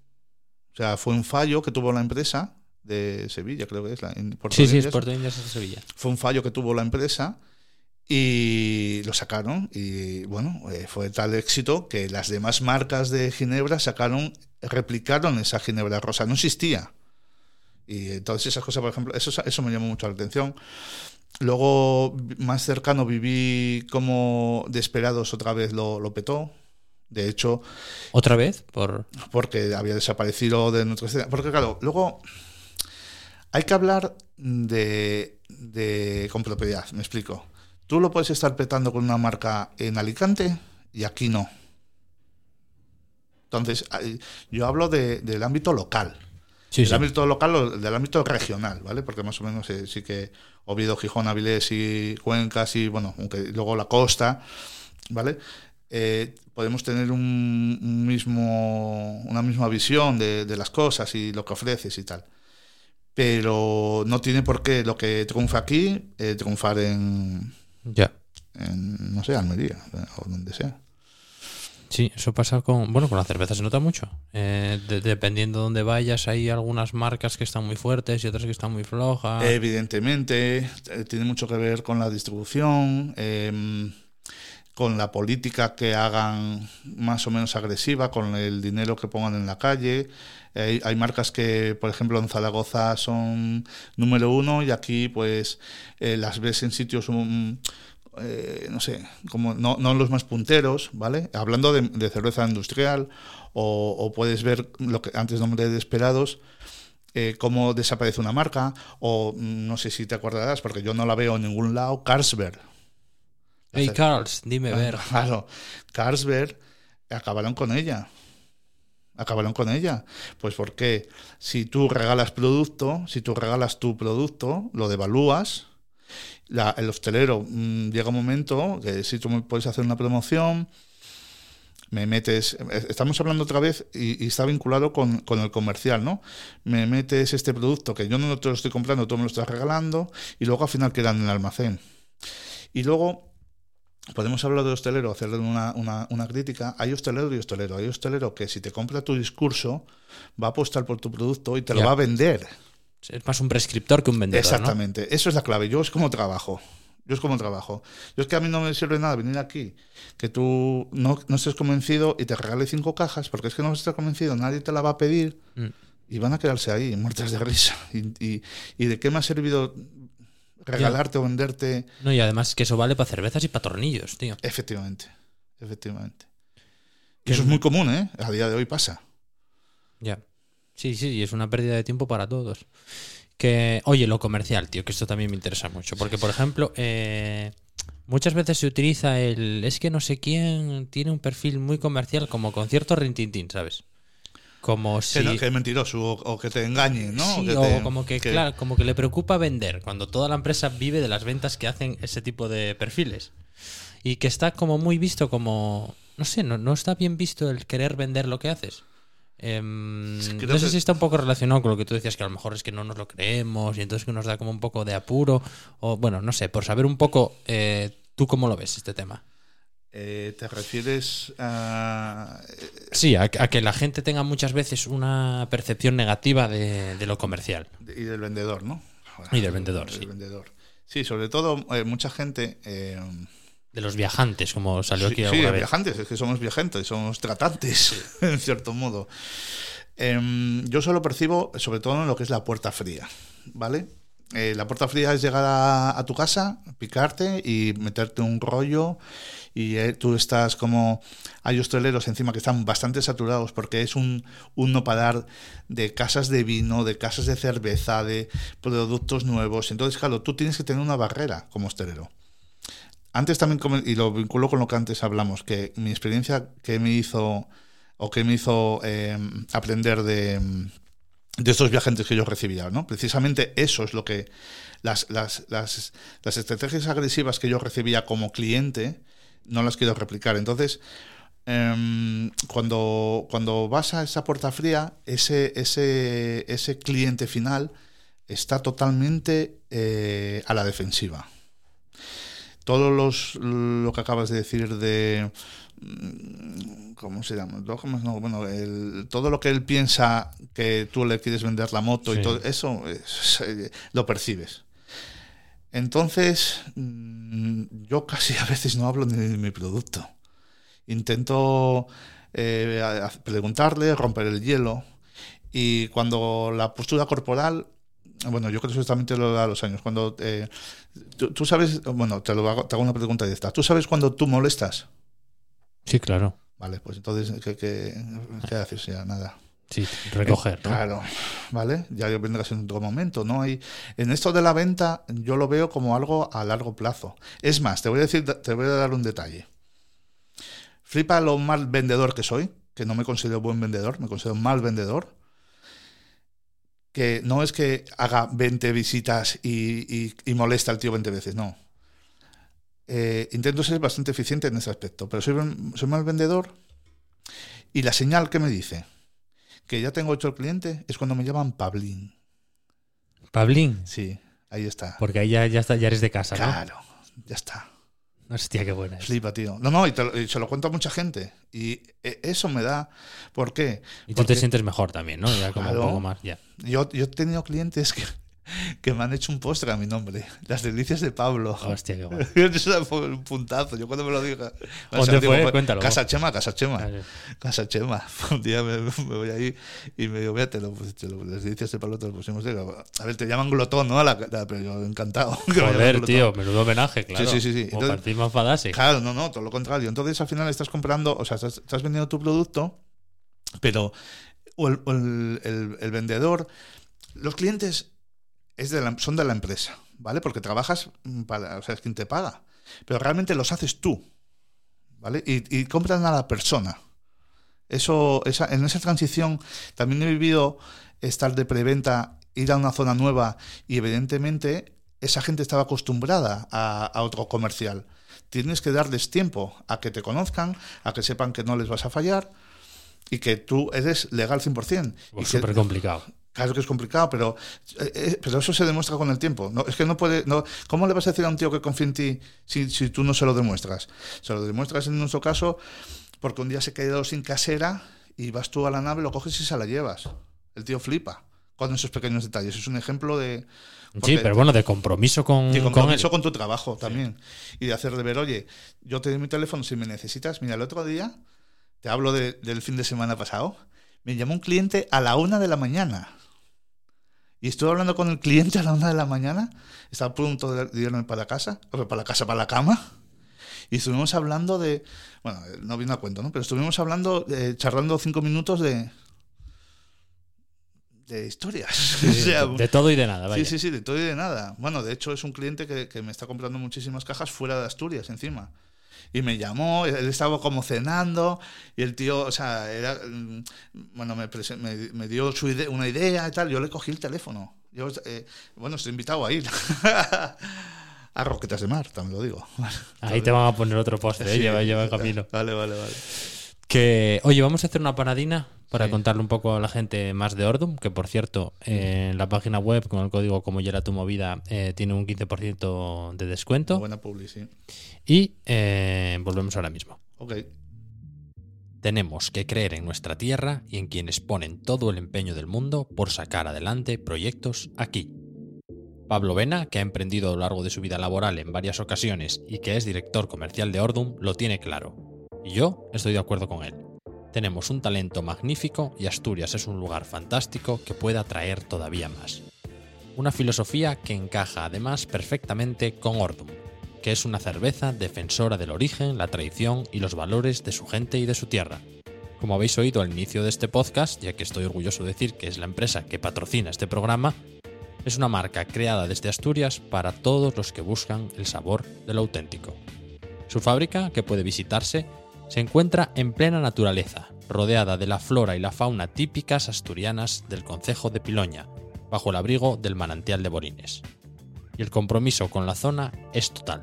O sea, fue un fallo que tuvo la empresa de Sevilla, creo que es la en Puerto Sí, sí, es Puerto Indias de Sevilla. fue un fallo que tuvo la empresa y lo sacaron y bueno, eh, fue tal éxito que las demás marcas de Ginebra sacaron, replicaron esa Ginebra rosa, no existía. Y entonces esas cosas, por ejemplo, eso, eso me llamó mucho la atención. Luego, más cercano, viví como Desperados otra vez lo, lo petó. De hecho, ¿Otra vez? Por. porque había desaparecido de nuestra escena. Porque claro, luego hay que hablar de, de- con propiedad, me explico. Tú lo puedes estar petando con una marca en Alicante y aquí no. Entonces, yo hablo de- del ámbito local. Sí, del sí. ámbito local o del ámbito regional, ¿vale? Porque más o menos eh, sí que Oviedo, Gijón, Avilés y Cuencas y, bueno, aunque luego la costa, ¿vale? Eh, podemos tener un, un mismo, una misma visión de, de las cosas y lo que ofreces y tal. Pero no tiene por qué lo que triunfa aquí eh, triunfar en, Ya. en, no sé, Almería o donde sea. Sí, eso pasa con. Bueno, con la cerveza se nota mucho. Eh, de- dependiendo de dónde vayas, hay algunas marcas que están muy fuertes y otras que están muy flojas. Evidentemente, eh, tiene mucho que ver con la distribución, em, con la política que hagan más o menos agresiva, con el dinero que pongan en la calle. Hay, marcas que, por ejemplo, en Zaragoza son número uno y aquí, pues, eh, las ves en sitios, um, eh, no sé, como no, no los más punteros, ¿vale? Hablando de, de cerveza industrial, o, o puedes ver lo que antes nombré de Esperados, eh, cómo desaparece una marca, o mm, no sé si te acordarás, porque yo no la veo en ningún lado, Carlsberg. Hey, Carls, dime ver. Claro, Carlsberg acabaron con ella. Acabaron con ella. Pues porque si tú regalas producto, si tú regalas tu producto, lo devalúas. La- el hostelero mm, llega un momento que si tú me puedes hacer una promoción, me metes. eh, Estamos hablando otra vez y, y está vinculado con, con el comercial, ¿no? Me metes este producto que yo no te lo estoy comprando, tú me lo estás regalando, y luego al final quedan en el almacén. Y luego podemos hablar de hostelero, hacerle una, una, una crítica. Hay hostelero y hostelero. Hay hostelero que si te compra tu discurso, va a apostar por tu producto y te lo va a vender. Es más un prescriptor que un vendedor. ¿no? Exactamente. Eso es la clave. Yo es como trabajo. Yo es como trabajo. Yo es que a mí no me sirve nada venir aquí, que tú no, no estés convencido y te regale cinco cajas, porque es que no estás convencido, nadie te la va a pedir. Mm. y van a quedarse ahí, muertas de risa. Y, y- y de qué me ha servido regalarte o venderte? No, y además que eso vale para cervezas y para tornillos, tío. Efectivamente, efectivamente. Y eso es muy común, ¿eh? A día de hoy pasa. Ya. Sí, sí, y es una pérdida de tiempo para todos. Que, oye, lo comercial, tío, que esto también me interesa mucho. Porque, por ejemplo, eh, muchas veces se utiliza el. Es que no sé quién tiene un perfil muy comercial, como con cierto rintintín, ¿sabes? Como si. Que, no- que es mentiroso o, o que te engañen, ¿no? Sí, que o como que, claro, como que le preocupa vender, cuando toda la empresa vive de las ventas que hacen ese tipo de perfiles. Y que está como muy visto como. No sé, no, no está bien visto el querer vender lo que haces. Em, no sé si está un poco relacionado con lo que tú decías, que a lo mejor es que no nos lo creemos y entonces que nos da como un poco de apuro. O bueno, no sé, por saber un poco eh, tú cómo lo ves este tema. Eh, ¿Te refieres a...? Sí, a, a que la gente tenga muchas veces una percepción negativa de, de lo comercial. Y del vendedor, ¿no? Y del vendedor, Del sí. vendedor. Sí, sobre todo eh, mucha gente... eh, De los viajantes, como salió sí, aquí sí, alguna vez. viajantes, es que somos viajantes, somos tratantes, en cierto modo. Em, yo solo percibo, sobre todo en lo que es la puerta fría, ¿vale? Eh, la puerta fría es llegar a, a tu casa, picarte y meterte un rollo y eh, tú estás como... Hay hosteleros encima que están bastante saturados porque es un, un no parar de casas de vino, de casas de cerveza, de productos nuevos. Entonces, claro, tú tienes que tener una barrera como hostelero. Antes también, y lo vinculo con lo que antes hablamos, que mi experiencia que me hizo, o que me hizo eh, aprender de, de estos viajantes que yo recibía, ¿no? Precisamente eso es lo que, las, las, las, las estrategias agresivas que yo recibía como cliente, no las quiero replicar. Entonces, em, cuando, cuando vas a esa puerta fría, ese, ese, ese cliente final está totalmente eh, a la defensiva todo los, lo que acabas de decir de mm, ¿cómo se llama? No, bueno, el- todo lo que él piensa que tú le quieres vender la moto Sí. y todo eso es- lo percibes. Entonces, mm, yo casi a veces no hablo ni de mi producto. Intento eh, preguntarle, romper el hielo. Y cuando la postura corporal, bueno, yo creo que eso también te lo da a los años. Cuando eh, tú, tú sabes, bueno, te, lo hago, te hago una pregunta directa. ¿Tú sabes cuando tú molestas? Sí, claro. Vale, pues entonces, ¿qué, qué, qué haces? Ya nada. Sí, recoger. Claro, ¿vale? Ya vendrás en otro momento, ¿no? Hay, en esto de la venta yo lo veo como algo a largo plazo. Es más, te voy a decir, te voy a dar un detalle. Flipa lo mal vendedor que soy, que no me considero buen vendedor, me considero mal vendedor. Que no es que haga 20 visitas y, y- y molesta al tío 20 veces, no. Eh, intento ser bastante eficiente en ese aspecto, pero soy, soy mal vendedor. Y la señal que me dice que ya tengo hecho el cliente es cuando me llaman Pablín. Pablín. Sí, ahí está. Porque ahí ya, ya, está, ya eres de casa, ¿no? Claro, ya está. Hostia, qué buena es. Flipa, tío. No, no, y, te lo- y se lo cuento a mucha gente. Y eh, eso me da. ¿Por qué? Y tú Porque te sientes mejor también, ¿no? Ya como Claro. un poco más, ya. yo, yo he tenido clientes que, que me han hecho un postre a mi nombre. Las delicias de Pablo. Hostia, qué. Eso fue un puntazo. Yo cuando me lo diga. ¿Dónde fue? Cuéntalo. Casa Chema, Casa Chema. Vale. Casa Chema. Un día me, me voy ahí y me digo, lo, te lo, las delicias de Pablo te lo pusimos. Digo, A ver, te llaman glotón, ¿no? A la- la- pero yo encantado. me Joder, tío, menudo homenaje, claro. Sí, sí, sí, sí. Como Entonces-. Claro, no, no, todo lo contrario. Entonces al final estás comprando, o sea, estás, estás vendiendo tu producto, pero o el, o el- el- el vendedor, los clientes es de la- son de la empresa, ¿vale? Porque trabajas mm, para, o sea, es quien te paga, pero realmente los haces tú, ¿vale? Y, y compran a la persona. Eso, esa, en esa transición también he vivido estar de preventa, ir a una zona nueva y evidentemente esa gente estaba acostumbrada a, a otro comercial. Tienes que darles tiempo a que te conozcan, a que sepan que no les vas a fallar y que tú eres legal 100%. y Pues súper complicado. Claro que es complicado, pero, eh, eh, pero eso se demuestra con el tiempo. No, es que no puede. No, ¿Cómo le vas a decir a un tío que confía en ti si, si tú no se lo demuestras? Se lo demuestras en nuestro caso porque un día se quedó sin casera y vas tú a la nave, lo coges y se la llevas. El tío flipa con esos pequeños detalles. Es un ejemplo de. Sí, pero bueno, de compromiso con, él. compromiso con tu trabajo también. Y de hacer de ver, oye, yo te doy mi teléfono si me necesitas. Mira, el otro día, te hablo de- del fin de semana pasado, Me llamó un cliente a la una de la mañana. Y estuve hablando con el cliente a la una de la mañana. Estaba a punto de irme para casa, o sea, para la casa, para la cama. Y estuvimos hablando de. Bueno, no vino a cuento, ¿no? Pero estuvimos hablando, eh, charlando cinco minutos de. de historias. Sí, O sí, sea, de, de todo y de nada, vaya. Sí, sí, sí, de todo y de nada. Bueno, de hecho es un cliente que, que me está comprando muchísimas cajas fuera de Asturias, encima. Y me llamó, él estaba como cenando, y el tío, o sea, era, mm, bueno, me, me, me dio su ide- una idea y tal, yo le cogí el teléfono. Yo, eh, bueno, estoy invitado a ir. a Roquetas de Mar, también lo digo. Ahí te van a poner otro postre, ¿eh? Sí. lleva, lleva en camino. Vale, vale, vale. Que, oye, vamos a hacer una paradina para Sí. contarle un poco a la gente más de Ordum, que por cierto, eh, en la página web con el código como ya era tu movida eh, tiene un 15% de descuento. Buena publi, sí. Y eh, volvemos ahora mismo. Ok. Tenemos que creer en nuestra tierra y en quienes ponen todo el empeño del mundo por sacar adelante proyectos aquí. Pablo Vena, que ha emprendido a lo largo de su vida laboral en varias ocasiones y que es director comercial de Ordum, lo tiene claro. Y yo estoy de acuerdo con él. Tenemos un talento magnífico y Asturias es un lugar fantástico que puede atraer todavía más. Una filosofía que encaja además perfectamente con Ordum, que es una cerveza defensora del origen, la tradición y los valores de su gente y de su tierra. Como habéis oído al inicio de este podcast, ya que estoy orgulloso de decir que es la empresa que patrocina este programa, es una marca creada desde Asturias para todos los que buscan el sabor de lo auténtico. Su fábrica, que puede visitarse, se encuentra en plena naturaleza, rodeada de la flora y la fauna típicas asturianas del concejo de Piloña, bajo el abrigo del manantial de Borines. Y el compromiso con la zona es total,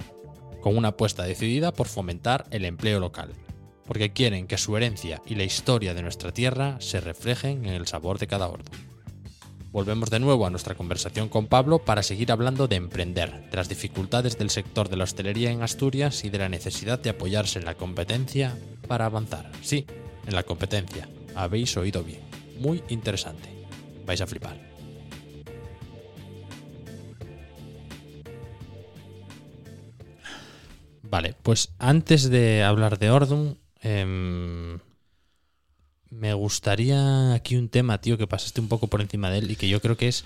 con una apuesta decidida por fomentar el empleo local, porque quieren que su herencia y la historia de nuestra tierra se reflejen en el sabor de cada hordo. Volvemos de nuevo a nuestra conversación con Pablo para seguir hablando de emprender, de las dificultades del sector de la hostelería en Asturias y de la necesidad de apoyarse en la competencia para avanzar. Sí, en la competencia. Habéis oído bien. Muy interesante. Vais a flipar. Vale, pues antes de hablar de Ordum, em, me gustaría aquí un tema, tío, que pasaste un poco por encima de él y que yo creo que es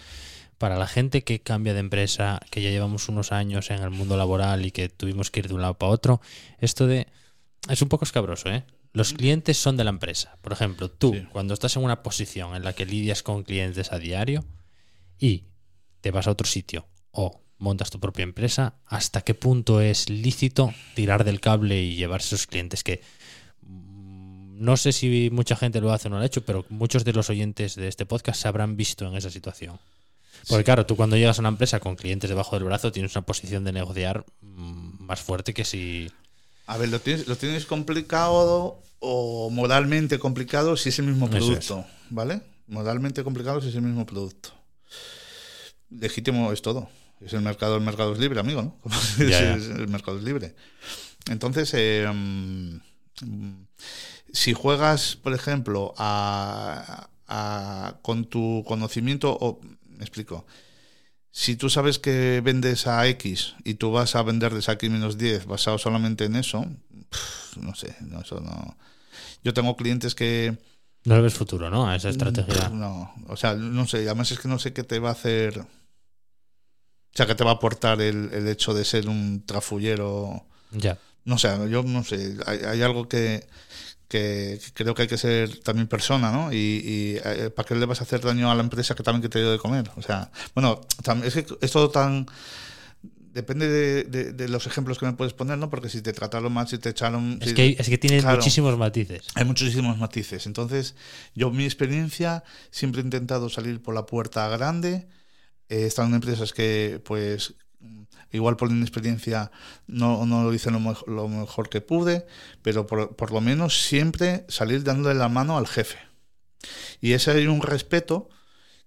para la gente que cambia de empresa, que ya llevamos unos años en el mundo laboral y que tuvimos que ir de un lado para otro, esto de... Es un poco escabroso, ¿eh? Los clientes son de la empresa. Por ejemplo, tú, Sí. cuando estás en una posición en la que lidias con clientes a diario y te vas a otro sitio o montas tu propia empresa, ¿hasta qué punto es lícito tirar del cable y llevarse esos clientes que no sé si mucha gente lo hace o no lo ha hecho, pero muchos de los oyentes de este podcast se habrán visto en esa situación. Porque claro, tú cuando llegas a una empresa con clientes debajo del brazo tienes una posición de negociar mm, más fuerte que si... A ver, lo tienes, lo tienes complicado o moralmente complicado si es el mismo producto, ¿vale? Moralmente complicado si es el mismo producto. Legítimo es todo. Es el mercado, el mercado es libre, amigo, ¿no? Ya, es- el mercado es libre. Entonces, eh, mm, si juegas, por ejemplo, a, a- con tu conocimiento, o me explico, si tú sabes que vendes a X y tú vas a venderles a X menos 10 basado solamente en eso, no sé, no, eso no. Yo tengo clientes que. No le ves futuro, ¿no? A esa estrategia. No, o sea, no sé, además es que no sé qué te va a hacer. O sea, qué te va a aportar el, el hecho de ser un trafullero. Ya. No sé, yo no sé, hay, hay algo que, que creo que hay que ser también persona, ¿no? Y, y, eh, ¿para qué le vas a hacer daño a la empresa que también que te dio de comer? O sea, bueno, es que es todo tan... Depende de, de- de los ejemplos que me puedes poner, ¿no? Porque si te trataron mal, si te echaron... Es si- que, es que tiene Claro. muchísimos matices. hay muchísimos matices. Entonces, yo, mi experiencia, siempre he intentado salir por la puerta grande. He estado en empresas que, pues, igual por inexperiencia no, no lo hice lo, mej- lo mejor que pude, pero por, por lo menos siempre salir dándole la mano al jefe. Y ese hay un respeto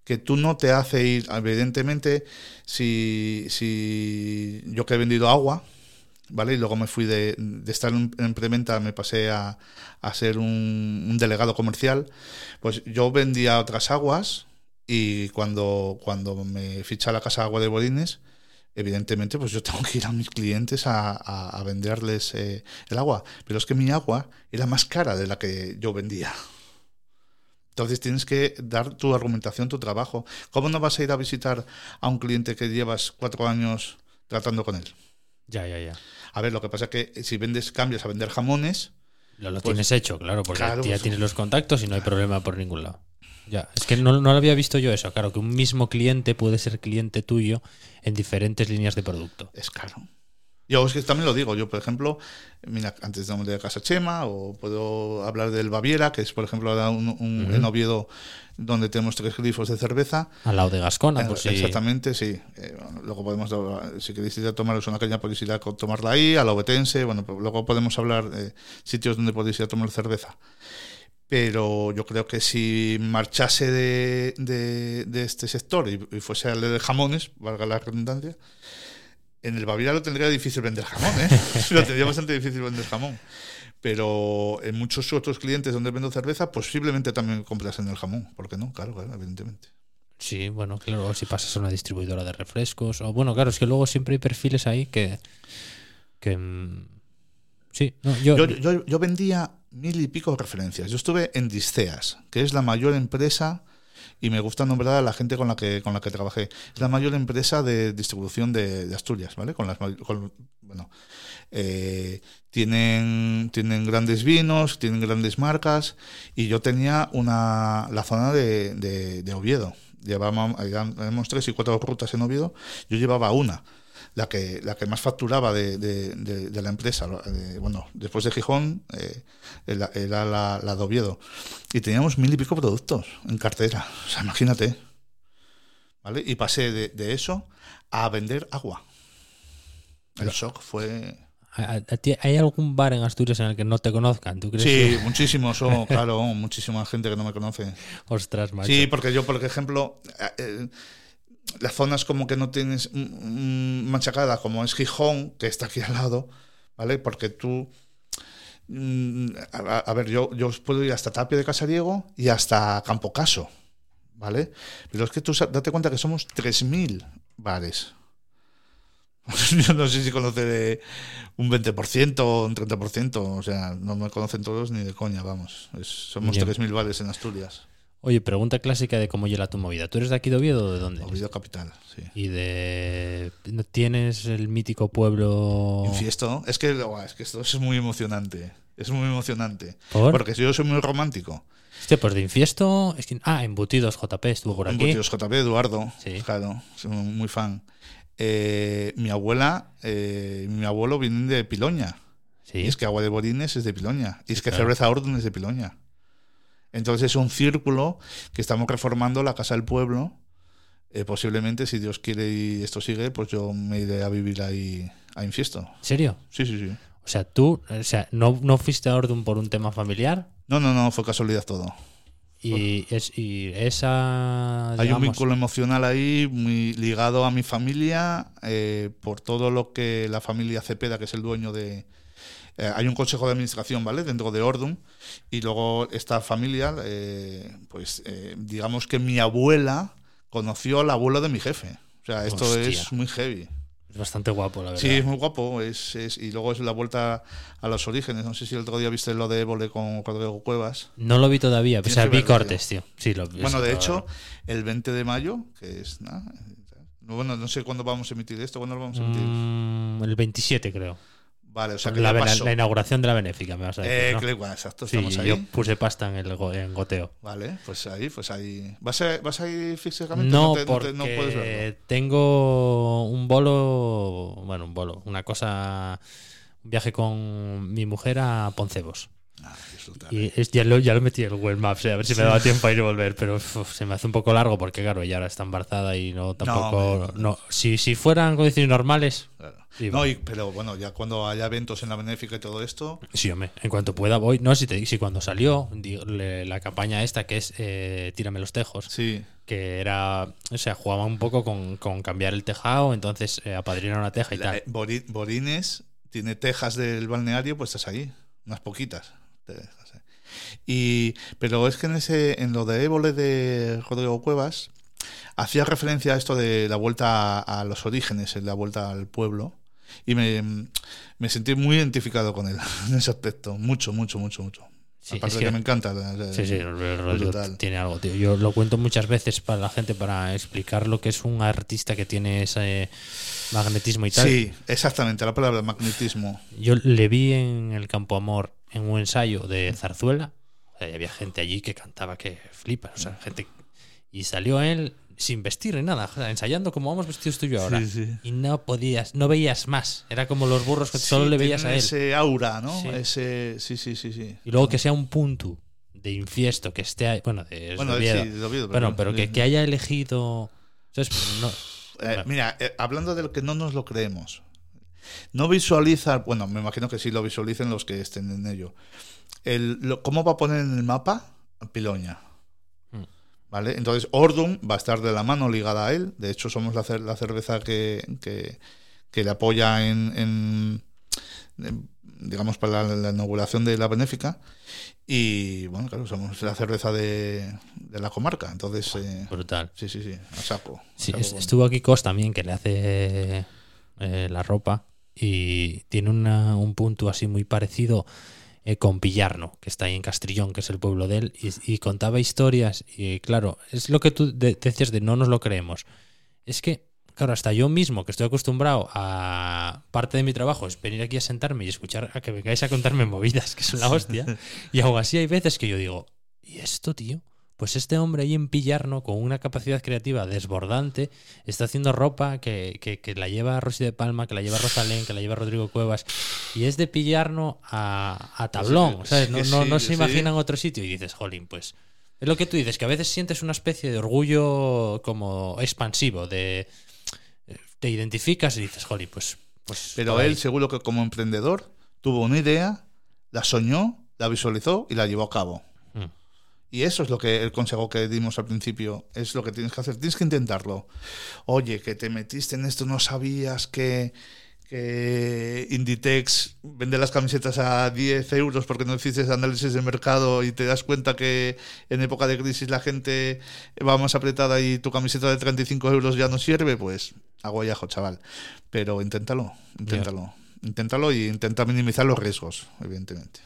que tú no te hace ir, evidentemente, si, si yo que he vendido agua, ¿vale? Y luego me fui de, de estar en, en preventa, me pasé a, a ser un, un delegado comercial, pues yo vendía otras aguas y cuando, cuando me ficha la casa agua de Bolines, evidentemente pues yo tengo que ir a mis clientes a, a- a venderles eh, el agua. Pero es que mi agua era más cara de la que yo vendía. Entonces tienes que dar tu argumentación, tu trabajo. ¿Cómo no vas a ir a visitar a un cliente que llevas cuatro años tratando con él? Ya, ya, ya. A ver, lo que pasa es que si vendes, cambias a vender jamones, Lo, lo Pues- tienes hecho, claro, porque Claro, ya pues- tienes los contactos y no hay problema por ningún lado. Ya, es que no, no lo había visto yo eso. Claro, que un mismo cliente puede ser cliente tuyo en diferentes líneas de producto. es caro. Yo es que también lo digo, yo por ejemplo, mira, antes de de Casa Chema, o puedo hablar del Baviera, que es por ejemplo ahora un, un- en Oviedo donde tenemos tres grifos de cerveza. Al lado de Gascona, Eh, pues sí. Exactamente, sí. Eh, bueno, luego podemos, si queréis ir a tomaros una caña, podéis ir a tomarla ahí, a la Obetense. Bueno, pues luego podemos hablar de sitios donde podéis ir a tomar cerveza. Pero yo creo que si marchase de, de- este sector y, fuese al de jamones, valga la redundancia, en el Baviera lo tendría difícil vender jamón, ¿eh? lo tendría bastante difícil vender jamón. Pero en muchos otros clientes donde vendo cerveza, posiblemente también compras en el jamón. ¿Por qué no? Claro, evidentemente. Sí, bueno, claro, si pasas a una distribuidora de refrescos. O bueno, claro, es que luego siempre hay perfiles ahí que. que mm, sí, yo, Yo, yo- vendía mil y pico referencias. Yo estuve en Disceas, que es la mayor empresa, y me gusta nombrar a la gente con la que, con la que trabajé. Es la mayor empresa de distribución de, Asturias, ¿vale? Con las, con- bueno, eh, tienen, tienen grandes vinos, tienen grandes marcas, y yo tenía una, la zona de, de, de Oviedo. Llevábamos tres y cuatro rutas en Oviedo, yo llevaba una la que, la que más facturaba de, de- de- de la empresa. bueno, después de Gijón eh, era, era la, la de Oviedo. Y teníamos mil y pico productos en cartera. O sea, imagínate. ¿Vale? Y pasé de, eso a vender agua. El shock fue... ¿a- a ti ¿Hay algún bar en Asturias en el que no te conozcan? ¿Tú crees Sí, que- muchísimos, oh, claro, muchísima gente que no me conoce. Ostras, macho. Sí, porque yo, por ejemplo, eh, eh, las zonas como que no tienes mm, mm, machacada, como es Gijón, que está aquí al lado, ¿vale? Porque tú. mm, A, a ver, yo, yo os puedo ir hasta Tapia de Casariego y hasta Campo Caso, ¿vale? Pero es que tú date cuenta que somos 3.000 bares. Yo no sé si conoce un 20% o un 30%, o sea, no me conocen todos ni de coña, vamos. Es- somos Ya. 3.000 bares en Asturias. Oye, pregunta clásica de cómo llega tu movida. ¿Tú eres de aquí de Oviedo o de dónde? Oviedo Capital, sí. Y de. ¿no ¿Tienes el mítico pueblo. Infiesto. Es que, es que esto es muy emocionante. Es muy emocionante. ¿Por? Porque yo soy muy romántico. Hostia, pues de Infiesto. es que- ah, Embutidos JP estuvo por aquí. Embutidos JP, Eduardo. Sí. Claro, soy muy fan. Eh, mi abuela eh, mi abuelo vienen de Piloña. Sí. Y es que Agua de Borines es de Piloña. Y es que Claro. Cerveza Orden es de Piloña. Entonces es un círculo que estamos reformando la Casa del Pueblo. Eh, posiblemente, si Dios quiere y esto sigue, pues yo me iré a vivir ahí a Infiesto. ¿En serio? Sí, sí, sí. O sea, tú, o sea, no, no fuiste a Ordun por un tema familiar No, no, no, fue casualidad todo. y, es, y esa. Hay un digamos, vínculo emocional ahí muy ligado a mi familia eh, por todo lo que la familia Cepeda, que es el dueño de... eh, hay un consejo de administración, ¿vale? Dentro de Ordum. Y luego esta familia, eh, pues eh, digamos que mi abuela conoció al abuelo de mi jefe. O sea, esto Hostia. es muy heavy. Es bastante guapo, la verdad. Sí, es muy guapo. Es, es- y luego es la vuelta a los orígenes. No sé si el otro día viste lo de Évole con Rodrigo Cuevas. No lo vi todavía, o sea, vi cortes, tío. Sí, lo. Bueno, de hecho, el 20 de mayo, que es no, bueno, no sé cuándo vamos a emitir esto, ¿cuándo lo vamos a emitir? mm, el 27, creo. Vale, o sea que la, ya pasó. la inauguración de la benéfica, me vas a decir. Eh, ¿no? que exacto, Sí, estamos ahí. yo puse pasta en el go- en goteo. Vale, pues ahí, pues ahí. ¿Vas a, vas a ir físicamente? No, te- porque te- no puedes verlo. tengo un bolo, bueno, un bolo, una cosa, un viaje con mi mujer a Poncebos. Ah, disfrutar. Y es- ya, lo, ya lo metí en el Google Maps, eh, a ver si me daba tiempo a ir y volver, pero uf, se me hace un poco largo porque, claro, ella ahora está embarazada y no tampoco. No, si, si fueran condiciones normales, Claro. Sí, no, y- pero bueno, ya cuando haya eventos en la benéfica y todo esto, sí, hombre, en cuanto pueda voy. No, si, te, si cuando salió le- la campaña esta que es eh, Tírame los tejos, sí. que era, o sea, jugaba un poco con, con cambiar el tejado, entonces eh, apadrinar una teja y La- tal. eh, Bori- Borines tiene tejas del balneario puestas ahí, unas poquitas. Eh. Y, pero es que en ese, en lo de Évole de Rodrigo Cuevas, hacía referencia a esto de la vuelta a, a los orígenes, la vuelta al pueblo. Y me, me sentí muy identificado con él en ese aspecto. Mucho, mucho, mucho, mucho. Sí, Aparte es de que, que- me encanta. Sí, sí, Rodrigo tiene algo, tío. Yo lo cuento muchas veces para la gente para explicar lo que es un artista que tiene ese magnetismo y tal. Sí, exactamente, la palabra magnetismo. Yo le vi en el Campo Amor en un ensayo de zarzuela. O sea, y había gente allí que cantaba que flipa. O sea, gente. Y salió él sin vestir ni nada, o sea, ensayando como vamos vestidos tú y yo ahora. Sí, sí. Y no podías, no veías más. Era como los burros que Sí, solo le veías a él. Ese aura, ¿no? Ese, sí, sí, sí, sí. Y luego que sea un punto de infiesto que esté ahí. Bueno, de, Bueno, de de Oviedo, Bueno, pero que, que haya elegido. ¿sabes? No, Eh, mira, eh, hablando de lo que no nos lo creemos, no visualiza, bueno, me imagino que sí lo visualicen los que estén en ello. El, lo- ¿Cómo va a poner en el mapa Piloña? Mm. ¿Vale? Entonces, Ordum va a estar de la mano ligada a él. De hecho, somos la, cer- la cerveza que, que, que le apoya en, en- en, digamos, para la, la inauguración de la benéfica. Y bueno, claro, somos la cerveza de, de la comarca. Entonces, eh, brutal. sí, sí, sí, a saco. a Sí, saco es- con- estuvo aquí Cos también, que le hace eh, la ropa. Y tiene una- un punto así muy parecido eh, con Pillarno, que está ahí en Castrillón, que es el pueblo de él. Y, y contaba historias. Y claro, es lo que tú de- decías de no nos lo creemos. Es que, claro, hasta yo mismo, que estoy acostumbrado a parte de mi trabajo, es venir aquí a sentarme y escuchar a que vengáis a contarme movidas, que son la hostia. y aún así hay veces que yo digo, ¿y esto, tío? Pues este hombre ahí en Pillarno, con una capacidad creativa desbordante, está haciendo ropa que, que- que la lleva Rosy de Palma, que la lleva Rosalén, que la lleva Rodrigo Cuevas, y es de Pillarno a, a Tablón, ¿sabes? No, no, no se imaginan otro sitio y dices, jolín, pues... Es lo que tú dices, que a veces sientes una especie de orgullo como expansivo, de... Te identificas y dices, jolín, pues... pues Pero por ahí". él, seguro que como emprendedor, tuvo una idea, la soñó, la visualizó y la llevó a cabo. Y eso es lo que el consejo que dimos al principio, es lo que tienes que hacer, tienes que intentarlo. Oye, que te metiste en esto, no sabías que, que Inditex vende las camisetas a 10 euros porque no hiciste análisis de mercado y te das cuenta que en época de crisis la gente va más apretada y tu camiseta de 35 euros ya no sirve, pues aguayajo, chaval. Pero inténtalo, inténtalo. Inténtalo y intenta minimizar los riesgos, evidentemente.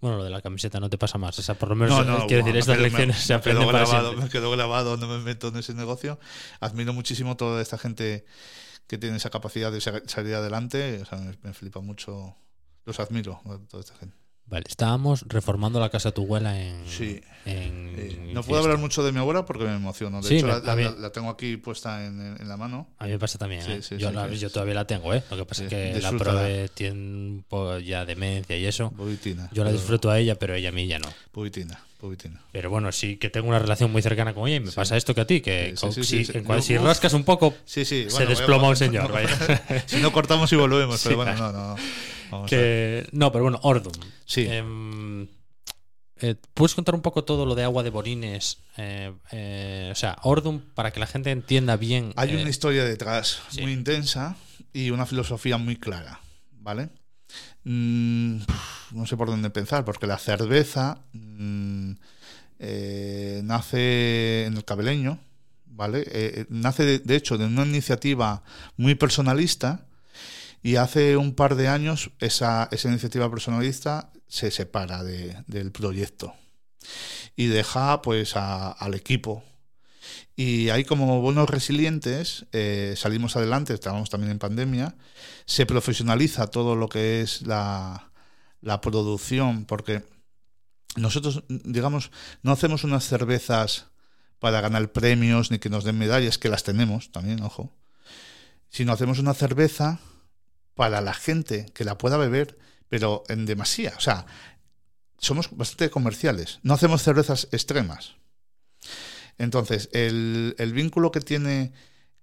Bueno, lo de la camiseta no te pasa más. O sea, por lo menos, No, eh, no, quiero decir, estas me- me- lecciones se me quedó aprenden para grabado, siempre. Me quedó grabado, no me meto en ese negocio. Admiro muchísimo toda esta gente que tiene esa capacidad de sa- salir adelante. O sea, me, me flipa mucho. Los admiro, toda esta gente. Vale, estábamos reformando la casa de tu abuela en. Sí. en Eh, no Fiesta. puedo hablar mucho de mi abuela porque me emociono. De Sí, hecho, me- la, a la- mí- la tengo aquí puesta en, en la mano. A mí me pasa también, Sí, ¿eh? sí, yo, sí, la- que- yo todavía la tengo, ¿eh? Lo que pasa Sí, es que la disfrútala. prove tiene ya demencia y eso. Pubitina. Yo la pero- disfruto a ella, pero ella a mí ya no. Pubitina, pubitina. Pero bueno, sí que tengo una relación muy cercana con ella y me pasa esto que a ti, que Sí, con- sí, sí, si, sí. en cual- Yo- si uf. rascas un poco, Sí, sí. se bueno, desploma voy a- un señor, vaya. si no cortamos y volvemos, pero bueno, no, no. Vamos que... No, pero bueno, Ordum. Sí. Em, eh, ¿Puedes contar un poco todo lo de agua de Borines? Eh, eh, o sea, Ordum, para que la gente entienda bien. Hay una historia detrás sí. muy intensa y una filosofía muy clara, ¿vale? Mm, no sé por dónde empezar, porque la cerveza mm, nace en el cabeleño, ¿vale? Nace, de, de hecho, de una iniciativa muy personalista y hace un par de años esa, esa iniciativa personalista se separa de- del proyecto y deja pues a- al equipo. Y ahí como buenos resilientes eh, salimos adelante, estábamos también en pandemia, se profesionaliza todo lo que es la, la producción, porque nosotros, digamos, no hacemos unas cervezas para ganar premios ni que nos den medallas, que las tenemos también, ojo, sino hacemos una cerveza para la gente que la pueda beber, pero en demasía. O sea, somos bastante comerciales, no hacemos cervezas extremas. Entonces, el, vínculo que tiene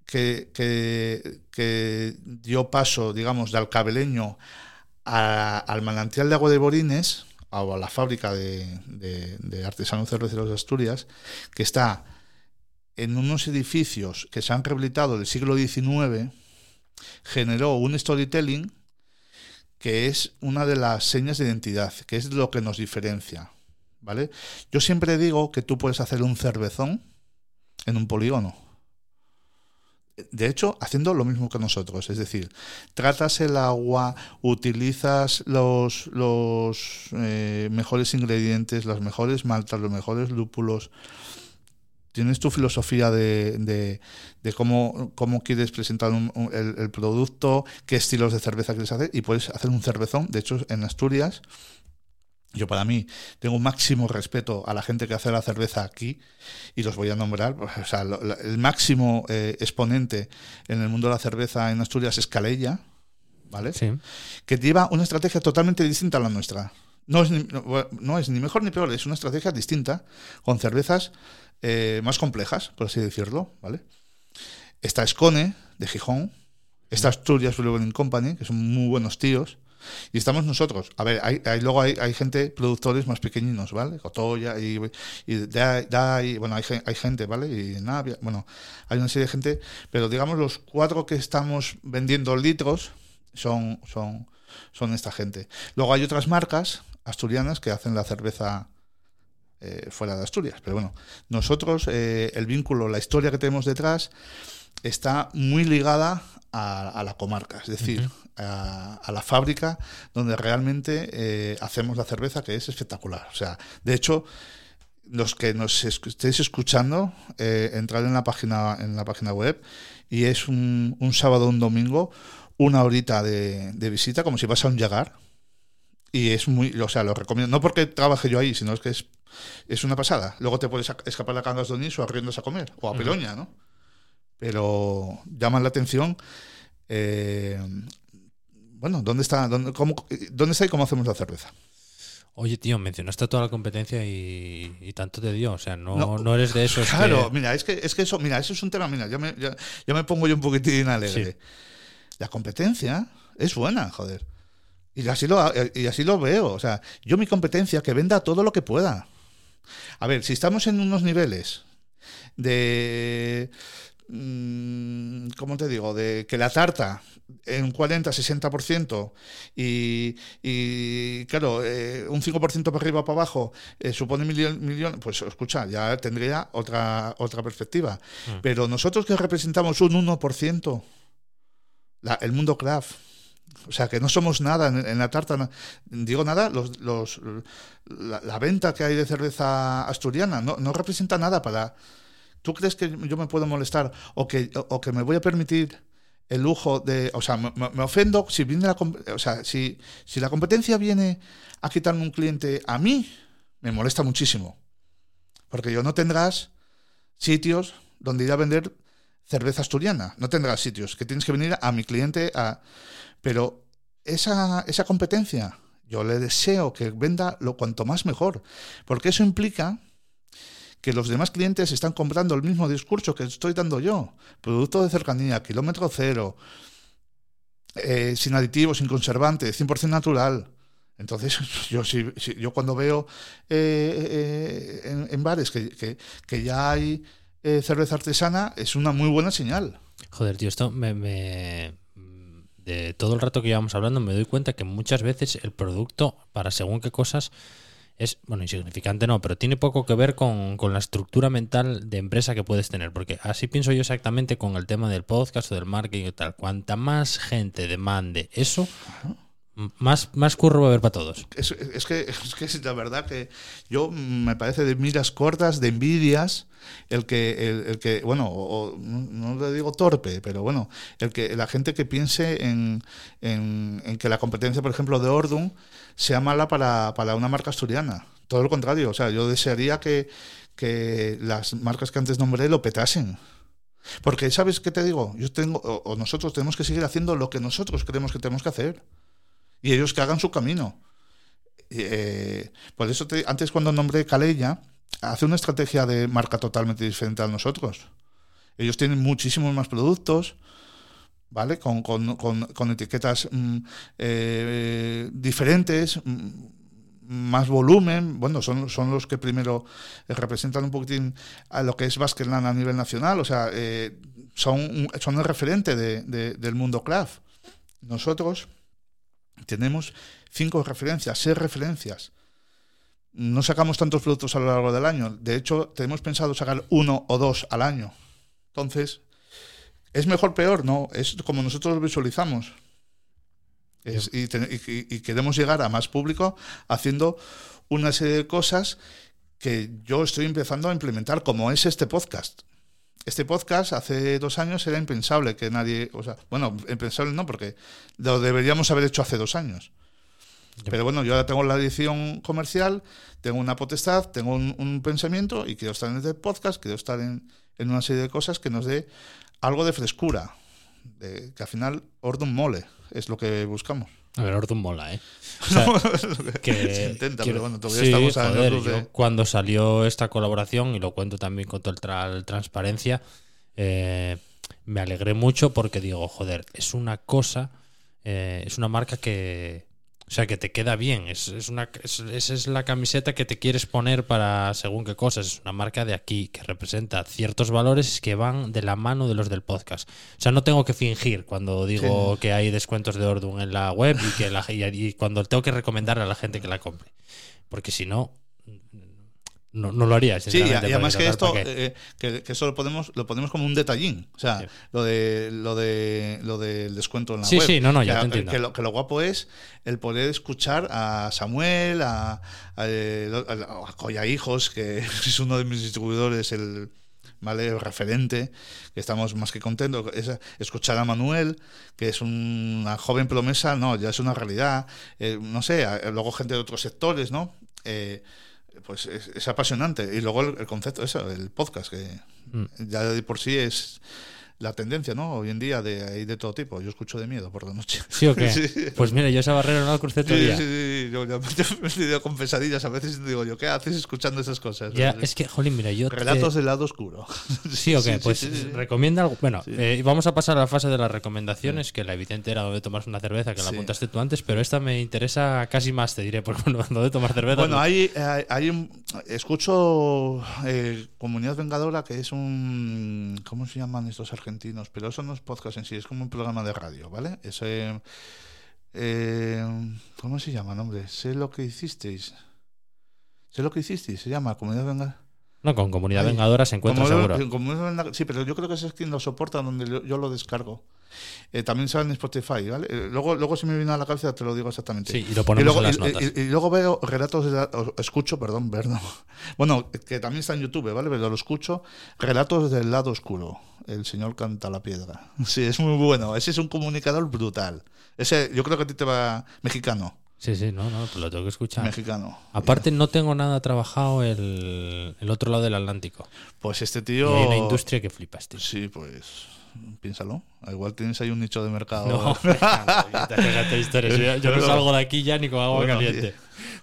que, que, que dio paso, digamos, de alcabeleño a- al manantial de agua de Borines, o a la fábrica de, de, de artesanos cerveceros de Asturias, que está en unos edificios que se han rehabilitado del siglo XIX, generó un storytelling que es una de las señas de identidad, que es lo que nos diferencia. ¿Vale? Yo siempre digo que tú puedes hacer un cervezón en un polígono. de hecho, haciendo lo mismo que nosotros. Es decir, tratas el agua, utilizas los, los eh, mejores ingredientes, las mejores maltas, los mejores lúpulos. Tienes tu filosofía de, de, cómo, cómo, quieres presentar el, el, producto, qué estilos de cerveza quieres hacer y puedes hacer un cervezón. De hecho, en Asturias yo para mí tengo un máximo respeto a la gente que hace la cerveza aquí y los voy a nombrar. O sea, el máximo eh, exponente en el mundo de la cerveza en Asturias es Calella, ¿vale? Sí. Que lleva una estrategia totalmente distinta a la nuestra. No es, ni, no, es ni mejor ni peor, es una estrategia distinta con cervezas eh, más complejas, por así decirlo, ¿vale? Está Escone, de Gijón. Está Asturias Brewing Company, que son muy buenos tíos y estamos nosotros. A ver, hay, luego hay, hay, gente, productores más pequeñinos, ¿vale? Cotoya y, y Dai, bueno, hay, hay, gente, ¿vale? Y Navia, bueno, hay una serie de gente, pero digamos los cuatro que estamos vendiendo litros son, son, son esta gente. Luego hay otras marcas asturianas que hacen la cerveza eh, fuera de Asturias, pero bueno, nosotros, eh, el vínculo, la historia que tenemos detrás está muy ligada a, la comarca, es decir, a, la fábrica donde realmente eh, hacemos la cerveza, que es espectacular. O sea, de hecho, los que nos estéis escuchando, entrar en la página en la página web y es un, un sábado o un domingo, una horita de, visita, como si vas a un llegar. Y es muy, o sea, lo recomiendo, no porque trabaje yo ahí, sino es que es, es una pasada. Luego te puedes escapar a Cangas de Onís o a Riendas a comer, o a Peloña, ¿no? pero llaman la atención. Eh, bueno, ¿dónde está, dónde, cómo, ¿dónde está y cómo hacemos la cerveza? Oye, tío, mencionaste toda la competencia y, tanto te dio. O sea, no, no, eres de esos. Claro, mira, es que, es que eso, mira, eso es un tema. Mira, ya me, ya, me pongo yo un poquitín alegre. La competencia es buena, joder. Y así, lo, y así lo veo. O sea, yo mi competencia, que venda todo lo que pueda. A ver, si estamos en unos niveles de Mm, ¿cómo te digo? De que la tarta en 40-60% y, y claro, eh, un 5% para arriba o para abajo eh, supone millón, millón, pues escucha, ya tendría otra, otra perspectiva. Mm. Pero nosotros que representamos un 1%, el mundo craft, o sea, que no somos nada en, la tarta. digo nada, los, los, la, venta que hay de cerveza asturiana no, no representa nada para ¿Tú crees que yo me puedo molestar o que, o que me voy a permitir el lujo de. O sea, me, ofendo si viene la. O sea, si, si la competencia viene a quitarme un cliente a mí, me molesta muchísimo. Porque yo no tendrás sitios donde ir a vender cerveza asturiana. No tendrás sitios, que tienes que venir a mi cliente a. Pero esa, esa competencia, yo le deseo que venda lo cuanto más mejor. Porque eso implica que los demás clientes están comprando el mismo discurso que estoy dando yo. Producto de cercanía, kilómetro cero, eh, sin aditivos, sin conservantes, 100% natural. Entonces, yo, si, yo cuando veo eh, eh, en, bares que, ya hay cerveza artesana, es una muy buena señal. Joder, tío, esto me, De todo el rato que llevamos hablando, me doy cuenta que muchas veces el producto, para según qué cosas, es, bueno, insignificante no, pero tiene poco que ver con, la estructura mental de empresa que puedes tener, porque así pienso yo exactamente con el tema del podcast o del marketing y tal. Cuanta más gente demande eso, más, más curro va a haber para todos. Es, es, que, es que la verdad que yo me parece de miras cortas, de envidias, el que, el, que bueno, no, le digo torpe, pero bueno, el que la gente que piense en, en, en que la competencia, por ejemplo, de Ordum sea mala para, para una marca asturiana. Todo lo contrario, o sea, yo desearía que, que las marcas que antes nombré lo petasen. Porque, ¿sabes qué te digo? Yo tengo, o, nosotros tenemos que seguir haciendo lo que nosotros creemos que tenemos que hacer. Y ellos que hagan su camino. Eh, por eso, antes cuando nombré Calella, hace una estrategia de marca totalmente diferente a nosotros. Ellos tienen muchísimos más productos, ¿vale? Con, con, con, etiquetas mm, eh, diferentes, mm, más volumen, bueno, son, son los que primero representan un poquitín a lo que es Basquetland a nivel nacional, o sea, eh, son, son el referente de, del mundo craft. Nosotros tenemos cinco referencias, seis referencias. No sacamos tantos productos a lo largo del año. De hecho, tenemos pensado sacar uno o dos al año. Entonces, ¿Es mejor peor? No, es como nosotros lo visualizamos. Y queremos llegar a más público haciendo una serie de cosas que yo estoy empezando a implementar, como es este podcast. Este podcast hace dos años era impensable que nadie, o sea, bueno, impensable no, porque lo deberíamos haber hecho hace dos años. Pero bueno, yo ahora tengo la edición comercial, tengo una potestad, tengo un, un pensamiento y quiero estar en este podcast, quiero estar en, en una serie de cosas que nos dé algo de frescura, de, que al final Ordum mole, es lo que buscamos. A ver, Ordum mola, ¿eh? O sea, que Se intenta, quiero- pero bueno, todavía sí, estamos a joder, años luz de- yo cuando salió esta colaboración, y lo cuento también con total transparencia, eh, me alegré mucho porque digo, joder, es una cosa, eh, es una marca que, o sea, que te queda bien, es, es una, es- esa es la camiseta que te quieres poner para según qué cosas, es una marca de aquí que representa ciertos valores que van de la mano de los del podcast. O sea, no tengo que fingir cuando digo que hay descuentos de Ordum en la web y que la, y, y cuando tengo que recomendar a la gente que la compre. Porque si no, no, no lo haría. Sí, y, además que esto, eh, que, que eso lo ponemos, lo ponemos como un detallín. O sea, Sí. lo de lo de lo del descuento en la Sí, web. sí, no, no, ya que, te entiendo. Que lo, que lo guapo es el poder escuchar a Samuel, a, a, a- a Coya Hijos, que es uno de mis distribuidores, el vale el referente, que estamos más que contentos. Es, escuchar a Manuel, que es una joven promesa, no, ya es una realidad. Eh, no sé, luego gente de otros sectores, ¿no? Eh, pues es, es apasionante. Y luego el, el concepto, eso, el podcast, que Mm. ya de por sí es la tendencia, ¿no? Hoy en día de, hay de todo tipo. Yo escucho de miedo por la noche. ¿Sí o qué? Sí. Pues mira, yo esa barrera no la crucé Sí, todavía. sí, sí, Yo, yo- yo me he tenido con pesadillas a veces y digo yo, ¿qué haces escuchando esas cosas? Ya, es que, jolín, mira, yo. te- Relatos del lado oscuro. Sí, o qué, sí, pues sí, sí. recomienda algo. Bueno, Sí. eh, vamos a pasar a la fase de las recomendaciones, que la evidente era donde tomas una cerveza, que la Sí. apuntaste tú antes, pero esta me interesa casi más, te diré, porque bueno, donde tomar cerveza. Bueno, no- hay, hay, escucho eh, Comunidad Vengadora, que es un. ¿Cómo se llaman estos argentinos? Pero eso no es podcast en sí, es como un programa de radio, ¿vale? Ese, eh, ¿Cómo se llama, hombre? Sé lo que hicisteis. Sé lo que hicisteis, se llama Comunidad Vengadora. No, con Comunidad Ay, Vengadora se encuentra Como- seguro. como- sí, pero yo creo que ese es quien lo soporta, donde yo, yo lo descargo. Eh, también sale en Spotify, ¿vale? Eh, luego, luego si me viene a la cabeza te lo digo exactamente. Sí, y lo Y ponemos luego, en las y- notas. y- y luego veo relatos de la- escucho, perdón, perdón. Bueno, que también está en YouTube, ¿vale? Pero lo escucho. Relatos del lado oscuro. El señor canta la piedra. Sí, es muy bueno. Ese es un comunicador brutal. Ese, yo creo que a ti te va mexicano. Sí, sí, no, no, pues lo tengo que escuchar. Mexicano. Aparte, no tengo nada trabajado el, el otro lado del Atlántico. Pues este Y tío. hay una industria que flipas, tío. Sí, pues. Piénsalo. Igual tienes ahí un nicho de mercado. No, fíjate, historias. Yo, yo no salgo de aquí ya ni con agua Bueno, caliente.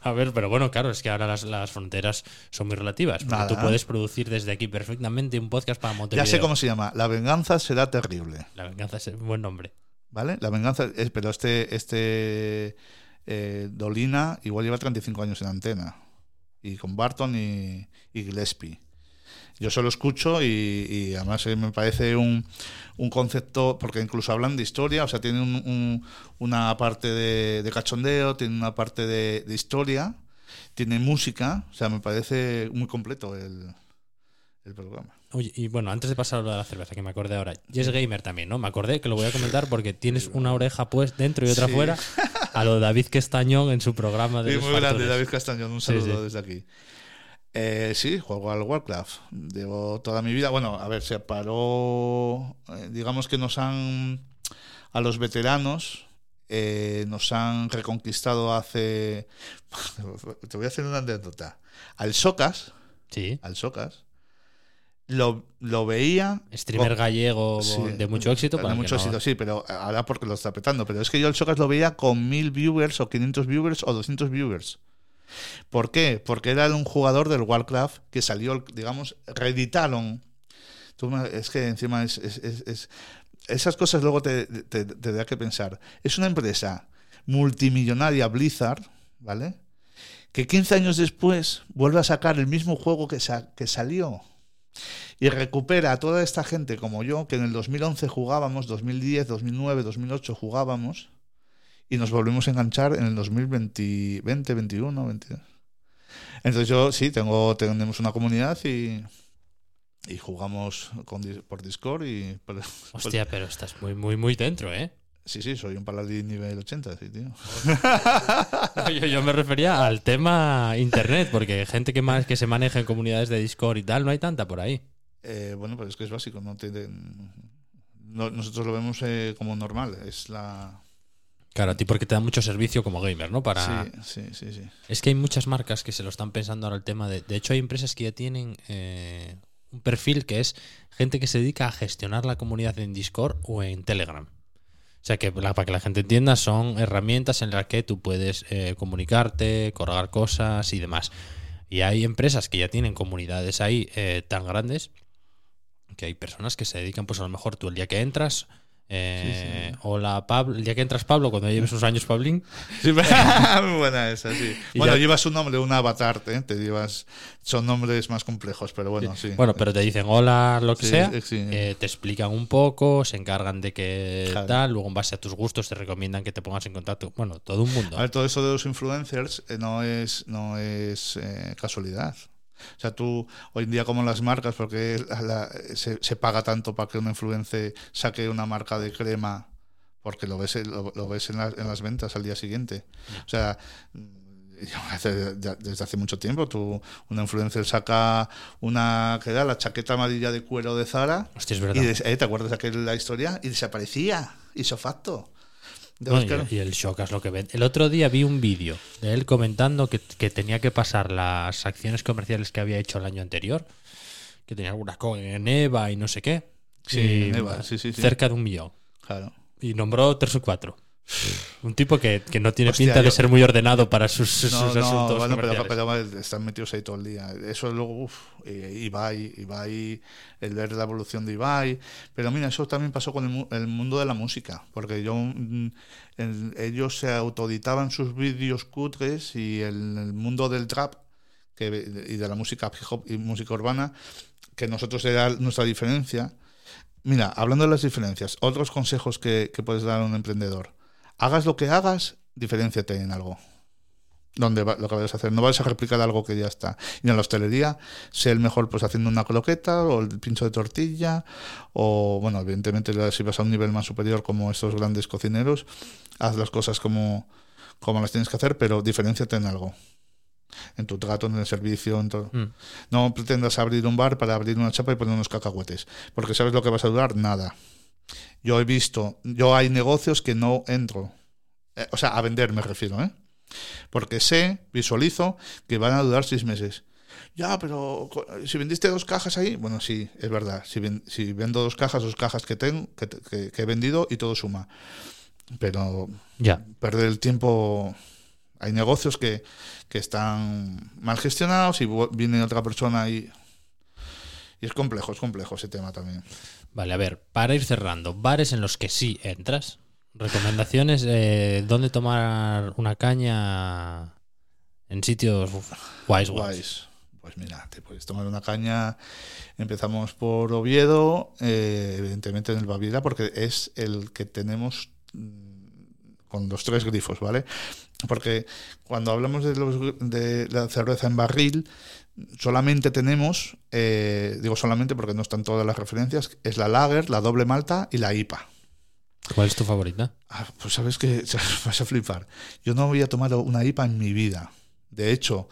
A ver, pero bueno, claro, es que ahora las, las fronteras son muy relativas. Porque Nada. tú puedes producir desde aquí perfectamente un podcast para Montevideo. Ya sé cómo se llama. La venganza será terrible. La venganza es un buen nombre. ¿Vale? La venganza. Es, pero este. este eh, Dolina igual lleva 35 años en antena. Y con Barton y, y Gillespie. Yo solo escucho y, y además eh, me parece un, un concepto, porque incluso hablan de historia, o sea, tienen un- un- una parte de, de cachondeo, tienen una parte de, de historia, tiene música, o sea, me parece muy completo el, el programa. Oye, y bueno, antes de pasar a lo de la cerveza, que me acordé ahora. Y es gamer también, ¿no? Me acordé que lo voy a comentar porque tienes una oreja pues dentro y otra Sí. fuera a lo de David Castañón en su programa de Sí, muy grande. David Castañón, un saludo sí. desde aquí. Eh, sí, juego al Warcraft. Llevo toda mi vida. Bueno, a ver, se paró. eh, digamos que nos han. A los veteranos. eh, nos han reconquistado hace. Te voy a hacer una anécdota. Al Socas. Sí. Al Socas. Lo, lo veía. Streamer con- gallego Sí, de mucho éxito. de mucho no- éxito, sí, pero ahora porque lo está petando. Pero es que yo el Socas lo veía con mil viewers o 500 viewers o 200 viewers. ¿Por qué? Porque era un jugador del Warcraft que salió, digamos, reeditaron. Es que encima es- es- es- esas cosas luego te, te, te da que pensar. Es una empresa multimillonaria, Blizzard, ¿vale? Que 15 años después vuelve a sacar el mismo juego que, sa- que salió y recupera a toda esta gente como yo, que en el 2011 jugábamos, 2010, 2009, 2008 jugábamos, y nos volvimos a enganchar en el 2020, 20, 21, 22. Entonces yo sí, tengo, tenemos una comunidad y, y jugamos con, por Discord y... Hostia, pero estás muy, muy, muy dentro, ¿eh? sí, sí, soy un paladín nivel 80, sí, tío. Yo, yo me refería al tema internet, porque gente que más que se maneja en comunidades de Discord y tal, no hay tanta por ahí. Eh, bueno, pues es que es básico, no no- nosotros lo vemos eh, como normal, es la... Claro, a ti porque te da mucho servicio como gamer, ¿no? Para... Sí, sí, sí, sí. Es que hay muchas marcas que se lo están pensando ahora el tema de. De hecho, hay empresas que ya tienen eh, un perfil que es gente que se dedica a gestionar la comunidad en Discord o en Telegram. O sea que la- para que la gente entienda, son herramientas en las que tú puedes eh, comunicarte, colgar cosas y demás. Y hay empresas que ya tienen comunidades ahí eh, tan grandes que hay personas que se dedican, pues a lo mejor tú el día que entras. Eh, Hola Pablo, el día que entras Pablo, cuando lleves unos años Pablín, Sí, muy buena esa, sí. Bueno, ya- llevas un nombre, un avatar, ¿eh? te llevas... Son nombres más complejos, pero bueno, sí. Bueno, pero te dicen hola, lo que sea, eh, te explican un poco, se encargan de que Claro. tal, luego en base a tus gustos te recomiendan que te pongas en contacto. Bueno, todo un mundo. A ver, todo eso de los influencers eh, no es, no es eh, casualidad. O sea, tú hoy en día como las marcas, porque la- la- se, se paga tanto para que un influencer saque una marca de crema, porque lo ves, lo, lo ves en, las- en las ventas al día siguiente. O sea, desde hace mucho tiempo, tú, un influencer saca una, que era la chaqueta amarilla de cuero de Zara, Hostia, es y verdad. des- eh, ¿te acuerdas de aquella historia? Y desaparecía, isofacto. De No, Oscar. y, y el shock es lo que ven. El otro día vi un vídeo de él comentando que, que tenía que pasar las acciones comerciales que había hecho el año anterior, que tenía algunas con en EVA y no sé qué. Sí, Y, sí, sí. Cerca de un millón. Claro. Y nombró tres o cuatro. Un tipo que, que no tiene Hostia, pinta de ser muy ordenado para sus, sus No, no, asuntos bueno, pero, están metidos ahí todo el día. Eso luego, uff, Ibai, Ibai, el ver la evolución de Ibai. Pero mira, eso también pasó con el, mu- el mundo de la música, porque yo mm, el- ellos se autoeditaban sus vídeos cutres y el, el mundo del trap que, y de la música hip hop y música urbana, que nosotros era nuestra diferencia. Mira, hablando de las diferencias, otros consejos que, que puedes dar a un emprendedor. Hagas lo que hagas, diferenciate en algo donde va- lo que vayas a hacer. No vas a replicar algo que ya está. Y en la hostelería, sé el mejor pues haciendo una croqueta o el pincho de tortilla o, bueno, evidentemente si vas a un nivel más superior como estos grandes cocineros, haz las cosas como, como las tienes que hacer, pero diferenciate en algo. En tu trato, en el servicio, en todo. Mm. No pretendas abrir un bar para abrir una chapa y poner unos cacahuetes, porque sabes lo que vas a durar, nada. Yo he visto, yo hay negocios que no entro, Eh, o sea, a vender me refiero, ¿eh? Porque sé, visualizo que van a durar seis meses. Ya, pero si vendiste dos cajas ahí, bueno, sí, es verdad. Si, ven- si vendo dos cajas, dos cajas que tengo, que, que- que he vendido y todo suma. Pero Ya. perder el tiempo. Hay negocios que, que están mal gestionados y viene otra persona y. Y es complejo, es complejo ese tema también. Vale, a ver, para ir cerrando, bares en los que sí entras. Recomendaciones de dónde tomar una caña en sitios guays, guays. Guays. Pues mira, te puedes tomar una caña. Empezamos por Oviedo, eh, evidentemente en el Baviera, porque es el que tenemos mm, con los tres grifos, ¿vale? Porque cuando hablamos de, los- de la cerveza en barril, solamente tenemos, eh, digo solamente porque no están todas las referencias, es la Lager, la doble malta y la IPA. ¿Cuál es tu favorita? Ah, pues sabes que vas a flipar. Yo no voy a tomar una IPA en mi vida. De hecho,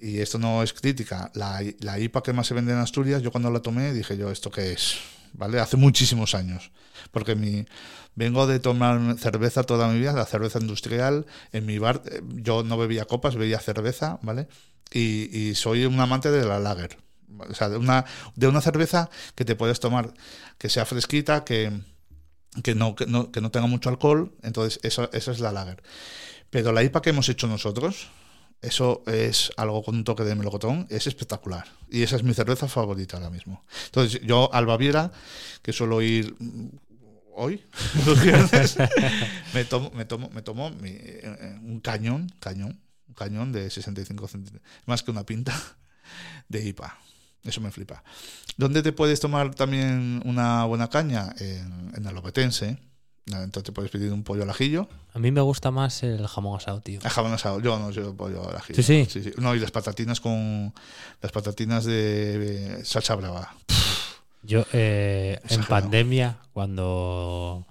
y esto no es crítica, la, la IPA que más se vende en Asturias, yo cuando la tomé dije yo, ¿esto qué es? ¿Vale? Hace muchísimos años. Porque mi, vengo de tomar cerveza toda mi vida, la cerveza industrial. En mi bar eh, yo no bebía copas, bebía cerveza, ¿vale? Y, soy un amante de la lager. O sea, de una, de una cerveza que te puedes tomar, que sea fresquita, que, que no, que no, que no tenga mucho alcohol, entonces eso, eso es la lager. Pero la IPA que hemos hecho nosotros, eso es algo con un toque de melocotón, es espectacular. Y esa es mi cerveza favorita ahora mismo. Entonces yo al Baviera, que suelo ir mm, hoy, los viernes, me tomo, me tomo, me tomo mi, eh, un cañón, cañón, un cañón de 65 centímetros, más que una pinta de IPA. Eso me flipa. ¿Dónde te puedes tomar también una buena caña? En, en. Nada, Entonces te puedes pedir un pollo al ajillo. A mí me gusta más el jamón asado, tío. El jamón asado. Yo no, yo pollo al ajillo. Sí, sí. No, y las patatinas con. Las patatinas de eh, salsa brava. Yo, eh, en pandemia, cuando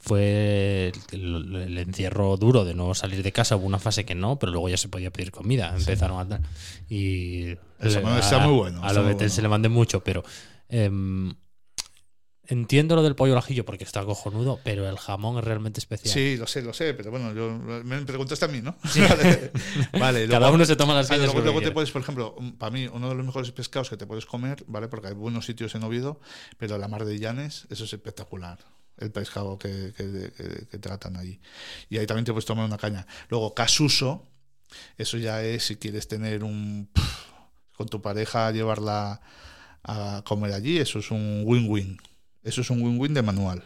fue el, el encierro duro de no salir de casa, hubo una fase que no, pero luego ya se podía pedir comida. Empezaron a. Y. Eso, está muy bueno, A lo Betel bueno. se le mandé mucho, pero. em, entiendo lo del pollo al ajillo porque está cojonudo, pero el jamón es realmente especial. Sí, lo sé, lo sé, pero bueno, yo, me preguntaste a mí, ¿no? Vale, vale. Cada luego- uno se toma las Vale, luego, luego te puedes, por ejemplo, para mí, uno de los mejores pescados que te puedes comer, ¿vale? Porque hay buenos sitios en Oviedo, pero la mar de Llanes, eso es espectacular. El pescado que, que- que- que tratan allí. Y ahí también te puedes tomar una caña. Luego, casuso, eso ya es si quieres tener un. con tu pareja, llevarla a comer allí, eso es un win-win. Eso es un win-win de manual.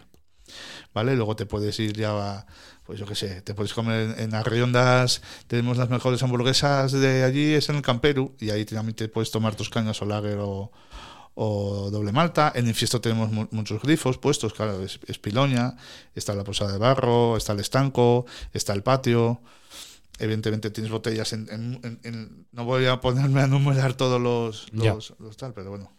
¿Vale? Luego te puedes ir ya a, pues yo qué sé, te puedes comer en, Arriondas, tenemos las mejores hamburguesas de allí, es en el Camperu, y ahí también te puedes tomar tus cañas o lager o, o doble malta. En Infiesto tenemos mu- muchos grifos puestos, claro, es, es Piloña, está la posada de barro, está el estanco, está el patio. Evidentemente tienes botellas en, en- en- en- no voy a ponerme a numerar todos los, los tal, pero bueno.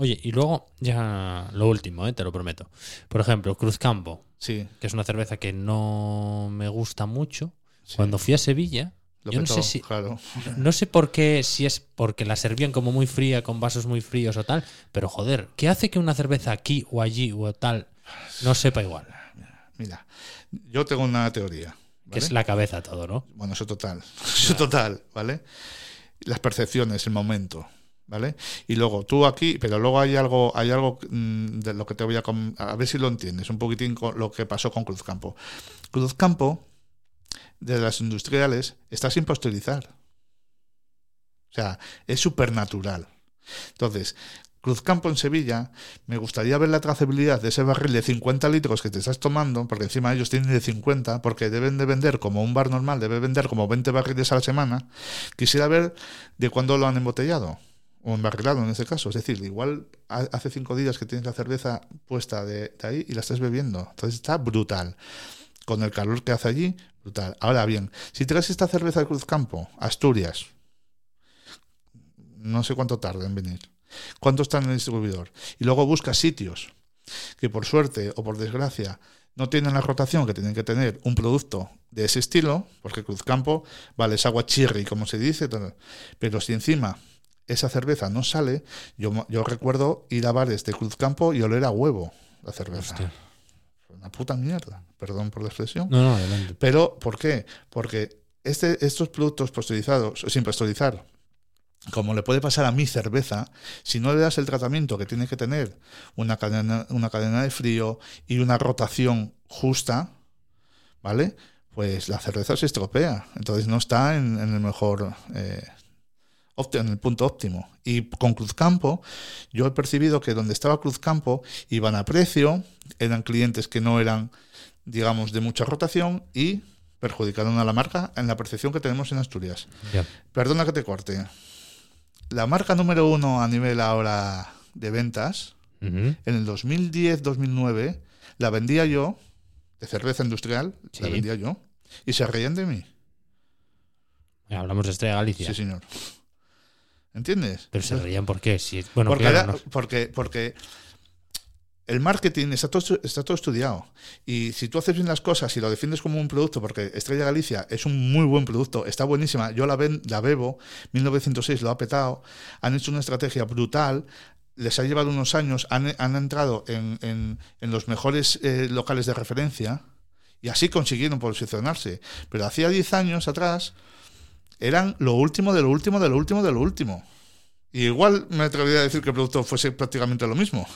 Oye, y luego ya lo último, eh, te lo prometo. Por ejemplo, Cruzcampo, Sí, que es una cerveza que no me gusta mucho. sí. Cuando fui a Sevilla, Lo yo no sé si Claro. no sé por qué, si es porque la servían como muy fría, con vasos muy fríos o tal, pero joder, ¿qué hace que una cerveza aquí o allí o tal no sepa igual? Mira, yo tengo una teoría. Que es la cabeza todo, ¿no? Bueno, eso total. Eso total, ¿vale? Las percepciones, el momento, ¿vale? Y luego tú aquí, pero luego hay algo, hay algo mm, de lo que te voy a a ver si lo entiendes, un poquitín lo que pasó con Cruzcampo. Cruzcampo de las industriales está sin pasteurizar. O sea, es supernatural. Entonces, Cruzcampo en Sevilla, me gustaría ver la trazabilidad de ese barril de 50 litros que te estás tomando, porque encima ellos tienen de 50, porque deben de vender como un bar normal, debe vender como 20 barriles a la semana. Quisiera ver de cuándo lo han embotellado, o embarrilado en este caso. Es decir, igual ha- hace cinco días que tienes la cerveza puesta de, ahí y la estás bebiendo. Entonces está brutal. Con el calor que hace allí, brutal. Ahora bien, si traes esta cerveza de Cruzcampo, Asturias, no sé cuánto tarda en venir. ¿Cuánto está en el distribuidor? Y luego buscas sitios que por suerte o por desgracia no tienen la rotación que tienen que tener un producto de ese estilo, porque Cruzcampo, vale, es agua chirri, como se dice, pero si encima esa cerveza no sale, yo, yo recuerdo ir a bares de Cruzcampo y oler a huevo la cerveza. Hostia. Una puta mierda, perdón por la expresión. No, no, adelante. Pero, ¿por qué? Porque este, estos productos pasteurizados, sin pasteurizar, como le puede pasar a mi cerveza, si no le das el tratamiento que tiene que tener una cadena, una cadena de frío y una rotación justa, ¿vale? Pues la cerveza se estropea. Entonces no está en, en el mejor. eh, en el punto óptimo. Y con Cruzcampo, yo he percibido que donde estaba Cruzcampo iban a precio, eran clientes que no eran, digamos, de mucha rotación y perjudicaron a la marca en la percepción que tenemos en Asturias. Perdona que te corte. La marca número uno a nivel ahora de ventas, en el 2010-2009, la vendía yo, de cerveza industrial, la vendía yo, y se reían de mí. Hablamos de Estrella Galicia. Sí, señor. ¿Entiendes? Pero se reían por qué. Si, bueno, porque, claro, no- porque, porque el marketing está todo, está todo estudiado. Y si tú haces bien las cosas y lo defiendes como un producto, porque Estrella Galicia es un muy buen producto, está buenísima, yo la, ven, la bebo, 1906 lo ha petado, han hecho una estrategia brutal, les ha llevado unos años, han, han entrado en, en- en los mejores eh, locales de referencia y así consiguieron posicionarse. Pero hacía 10 años atrás eran lo último de lo último de lo último de lo último. Y igual me atrevería a decir que el producto fuese prácticamente lo mismo.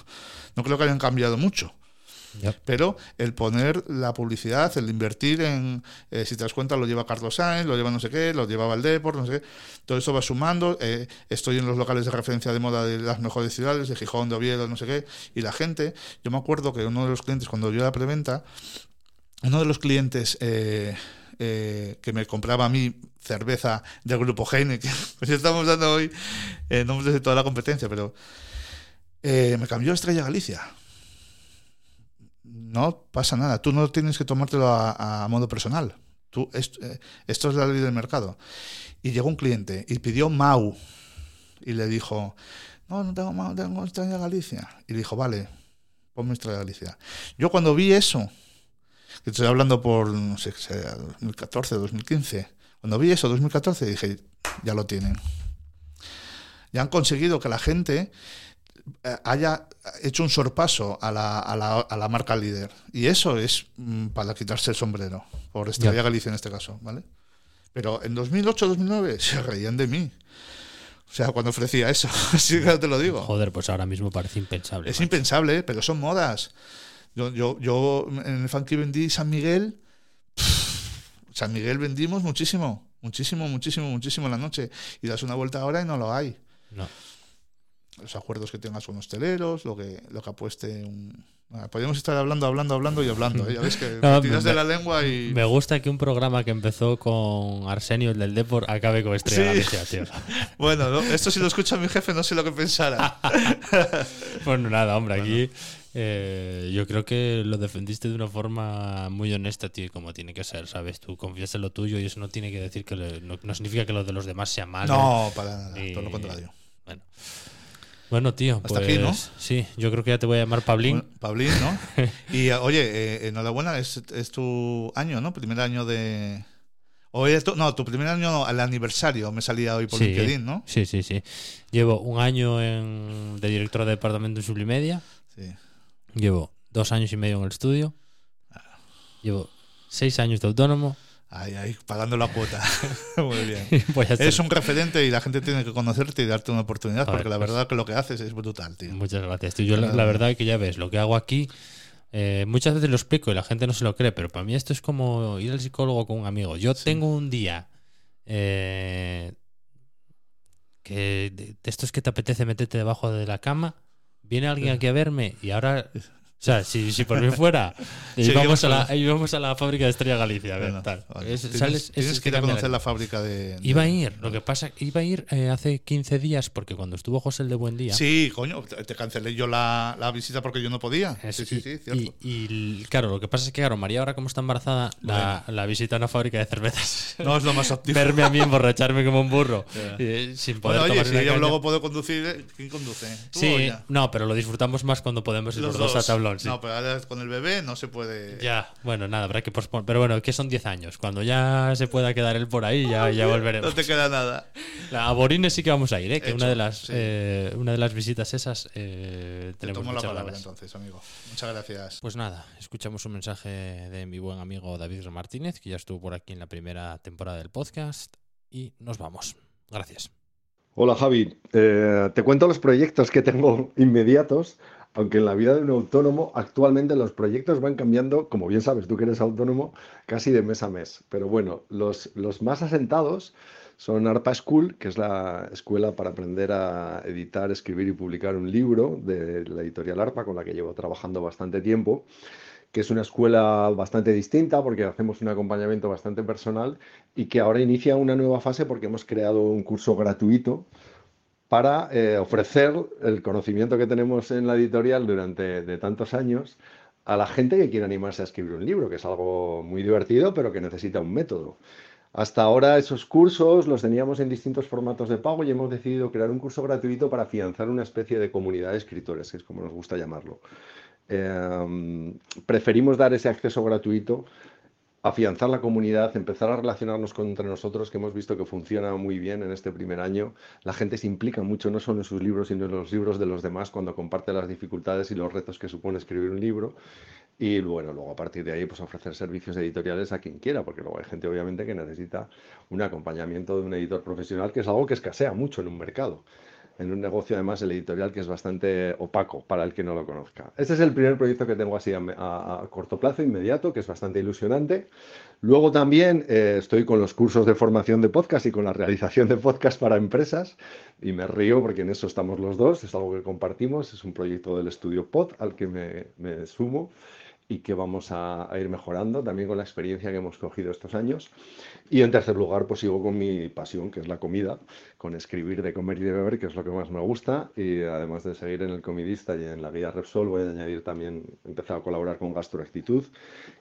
No creo que hayan cambiado mucho. Pero el poner la publicidad, el invertir en, eh, si te das cuenta, lo lleva Carlos Sainz, lo lleva no sé qué, lo lleva Valdeport, no sé qué. Todo esto va sumando. eh, estoy en los locales de referencia de moda de las mejores ciudades, de Gijón, de Oviedo, no sé qué. Y la gente, yo me acuerdo que uno de los clientes, cuando yo la preventa, uno de los clientes eh, eh, que me compraba a mí cerveza del grupo Heineken, pues estamos dando hoy eh, nombres de toda la competencia, pero eh, me cambió a Estrella Galicia. no pasa nada. Tú no tienes que tomártelo a, modo personal. Tú, esto, eh, esto es la ley del mercado. Y llegó un cliente y pidió Mau. Y le dijo, no, no tengo Mau, tengo Estrella Galicia. Y le dijo, vale, ponme Estrella Galicia. Yo cuando vi eso, que estoy hablando por, no sé, 2014, 2015, cuando vi eso, 2014, dije, ya lo tienen. Ya han conseguido que la gente eh, haya hecho un sorpaso a la, a la, a la marca líder. Y eso es mm, para quitarse el sombrero, por Estrella Galicia en este caso, ¿vale? Pero en 2008-2009 se reían de mí. O sea, cuando ofrecía eso, así que te lo digo. Joder, pues ahora mismo parece impensable. Es impensable, pero son modas. Yo, yo, yo en el funky vendí San Miguel. San Miguel vendimos muchísimo, muchísimo, muchísimo, muchísimo en la noche. Y das una vuelta ahora y no lo hay. No los acuerdos que tengas con hosteleros, lo que, lo que apueste un... podríamos estar hablando, hablando, hablando y hablando. ¿eh? Ya ves que me tiras de la lengua y... Me gusta que un programa que empezó con Arsenio, el del Depor, acabe con Estrella Galicia, tío. bueno, esto si lo escucha mi jefe no sé lo que pensara. bueno, nada, hombre, aquí... Eh, yo creo que lo defendiste de una forma muy honesta, tío, como tiene que ser, ¿sabes? Tú confías en lo tuyo y eso no tiene que decir que no, significa que lo de los demás sea malo. No, para nada, todo lo contrario. Bueno. Bueno, tío, Hasta aquí, ¿no? Pues, sí, yo creo que ya te voy a llamar Pablín. Pablín, ¿no? y oye, eh, enhorabuena, es, es, tu año, ¿no? Primer año de... O no, tu primer año, al aniversario, me salía hoy por LinkedIn, ¿no? Sí, sí, sí. Llevo un año en, de director de departamento en Sublimedia. Sí. Llevo dos años y medio en el estudio. Llevo seis años de autónomo. Ahí, ahí, pagando la cuota. Muy bien. Eres un referente y la gente tiene que conocerte y darte una oportunidad, porque la verdad que lo que haces es brutal, tío. Muchas gracias, Yo la, verdad que ya ves, lo que hago aquí, eh, muchas veces lo explico y la gente no se lo cree, pero para mí esto es como ir al psicólogo con un amigo. Yo tengo un día eh, que de, estos que te apetece meterte debajo de la cama, viene alguien aquí a verme y ahora sea, si, si por mí fuera, íbamos, a la, íbamos a la fábrica de Estrella Galicia. A ver, tal. ¿Tienes, tienes que ir a conocer la fábrica de, Iba a ir, lo que pasa, iba a ir eh, hace 15 días porque cuando estuvo José el de Buen Día. Sí, coño, te cancelé yo la, la visita porque yo no podía. sí, sí, sí, cierto. Y, claro, lo que pasa es que, claro, María ahora como está embarazada, la, la, visita a una fábrica de cervezas. No es lo más óptimo. Verme a mí emborracharme como un burro. sin poder bueno, oye, si yo luego puedo conducir, ¿quién conduce? sí, no, pero lo disfrutamos más cuando podemos ir los, dos a tablón. No, pero ahora con el bebé no se puede. Ya, bueno, nada, habrá que posponer. Pero bueno, que son 10 años. Cuando ya se pueda quedar él por ahí, ya, ya volveremos. No te queda nada. a Borines sí que vamos a ir, ¿eh? que una, de las, eh, una de las visitas esas eh, tenemos te tomo la palabra entonces, amigo. Muchas gracias. Pues nada, escuchamos un mensaje de mi buen amigo David Martínez, que ya estuvo por aquí en la primera temporada del podcast. Y nos vamos. Gracias. Hola Javi, eh, te cuento los proyectos que tengo inmediatos aunque en la vida de un autónomo actualmente los proyectos van cambiando, como bien sabes tú que eres autónomo, casi de mes a mes. Pero bueno, los, los más asentados son ARPA School, que es la escuela para aprender a editar, escribir y publicar un libro de la editorial ARPA, con la que llevo trabajando bastante tiempo que es una escuela bastante distinta porque hacemos un acompañamiento bastante personal y que ahora inicia una nueva fase porque hemos creado un curso gratuito para eh, ofrecer el conocimiento que tenemos en la editorial durante de tantos años a la gente que quiere animarse a escribir un libro, que es algo muy divertido, pero que necesita un método. Hasta ahora esos cursos los teníamos en distintos formatos de pago y hemos decidido crear un curso gratuito para afianzar una especie de comunidad de escritores, que es como nos gusta llamarlo. Eh, preferimos dar ese acceso gratuito afianzar la comunidad, empezar a relacionarnos entre nosotros, que hemos visto que funciona muy bien en este primer año. La gente se implica mucho, no solo en sus libros, sino en los libros de los demás, cuando comparte las dificultades y los retos que supone escribir un libro. Y bueno, luego a partir de ahí, pues ofrecer servicios editoriales a quien quiera, porque luego hay gente obviamente que necesita un acompañamiento de un editor profesional, que es algo que escasea mucho en un mercado en un negocio además el editorial que es bastante opaco para el que no lo conozca. Este es el primer proyecto que tengo así a, corto plazo, inmediato, que es bastante ilusionante. Luego también eh, estoy con los cursos de formación de podcast y con la realización de podcast para empresas y me río porque en eso estamos los dos, es algo que compartimos, es un proyecto del estudio Pod al que me, me sumo y que vamos a, ir mejorando también con la experiencia que hemos cogido estos años. Y en tercer lugar, pues sigo con mi pasión, que es la comida, con escribir de comer y de beber, que es lo que más me gusta. Y además de seguir en el Comidista y en la guía Repsol, voy a añadir también, he empezado a colaborar con Gastroactitud,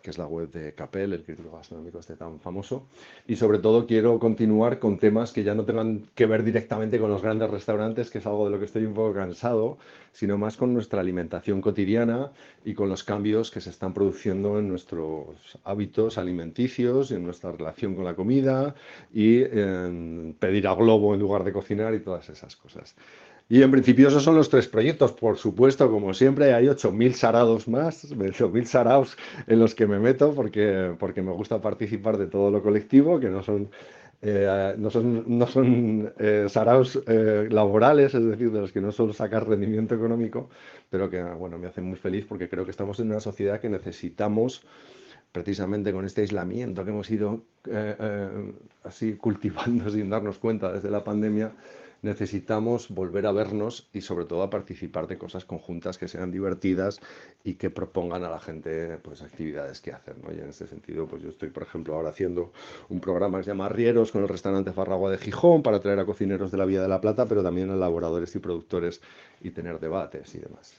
que es la web de Capel, el crítico gastronómico este tan famoso. Y sobre todo quiero continuar con temas que ya no tengan que ver directamente con los grandes restaurantes, que es algo de lo que estoy un poco cansado, sino más con nuestra alimentación cotidiana y con los cambios que se están produciendo en nuestros hábitos alimenticios, en nuestra relación con la comida y en pedir a globo en lugar de cocinar y todas esas cosas. Y en principio esos son los tres proyectos. Por supuesto, como siempre, hay 8.000 sarados más, 8.000 saraos en los que me meto porque, porque me gusta participar de todo lo colectivo, que no son eh, no son, no son eh, saraos eh, laborales, es decir, de los que no solo sacar rendimiento económico, pero que bueno, me hacen muy feliz porque creo que estamos en una sociedad que necesitamos, precisamente con este aislamiento que hemos ido así cultivando sin darnos cuenta desde la pandemia, necesitamos volver a vernos y sobre todo a participar de cosas conjuntas que sean divertidas y que propongan a la gente pues actividades que hacer. ¿no? Y en este sentido, pues yo estoy, por ejemplo, ahora haciendo un programa que se llama Rieros con el restaurante Farragua de Gijón para traer a cocineros de la Vía de la Plata, pero también a elaboradores y productores y tener debates y demás.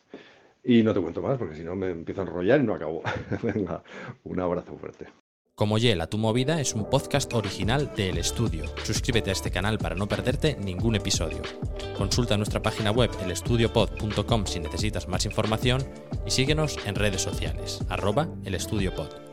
Y no te cuento más porque si no me empiezo a enrollar y no acabo. Venga, un abrazo fuerte. Como Yela, tu movida es un podcast original de El Estudio. Suscríbete a este canal para no perderte ningún episodio. Consulta nuestra página web elestudiopod.com si necesitas más información y síguenos en redes sociales, arroba elestudiopod.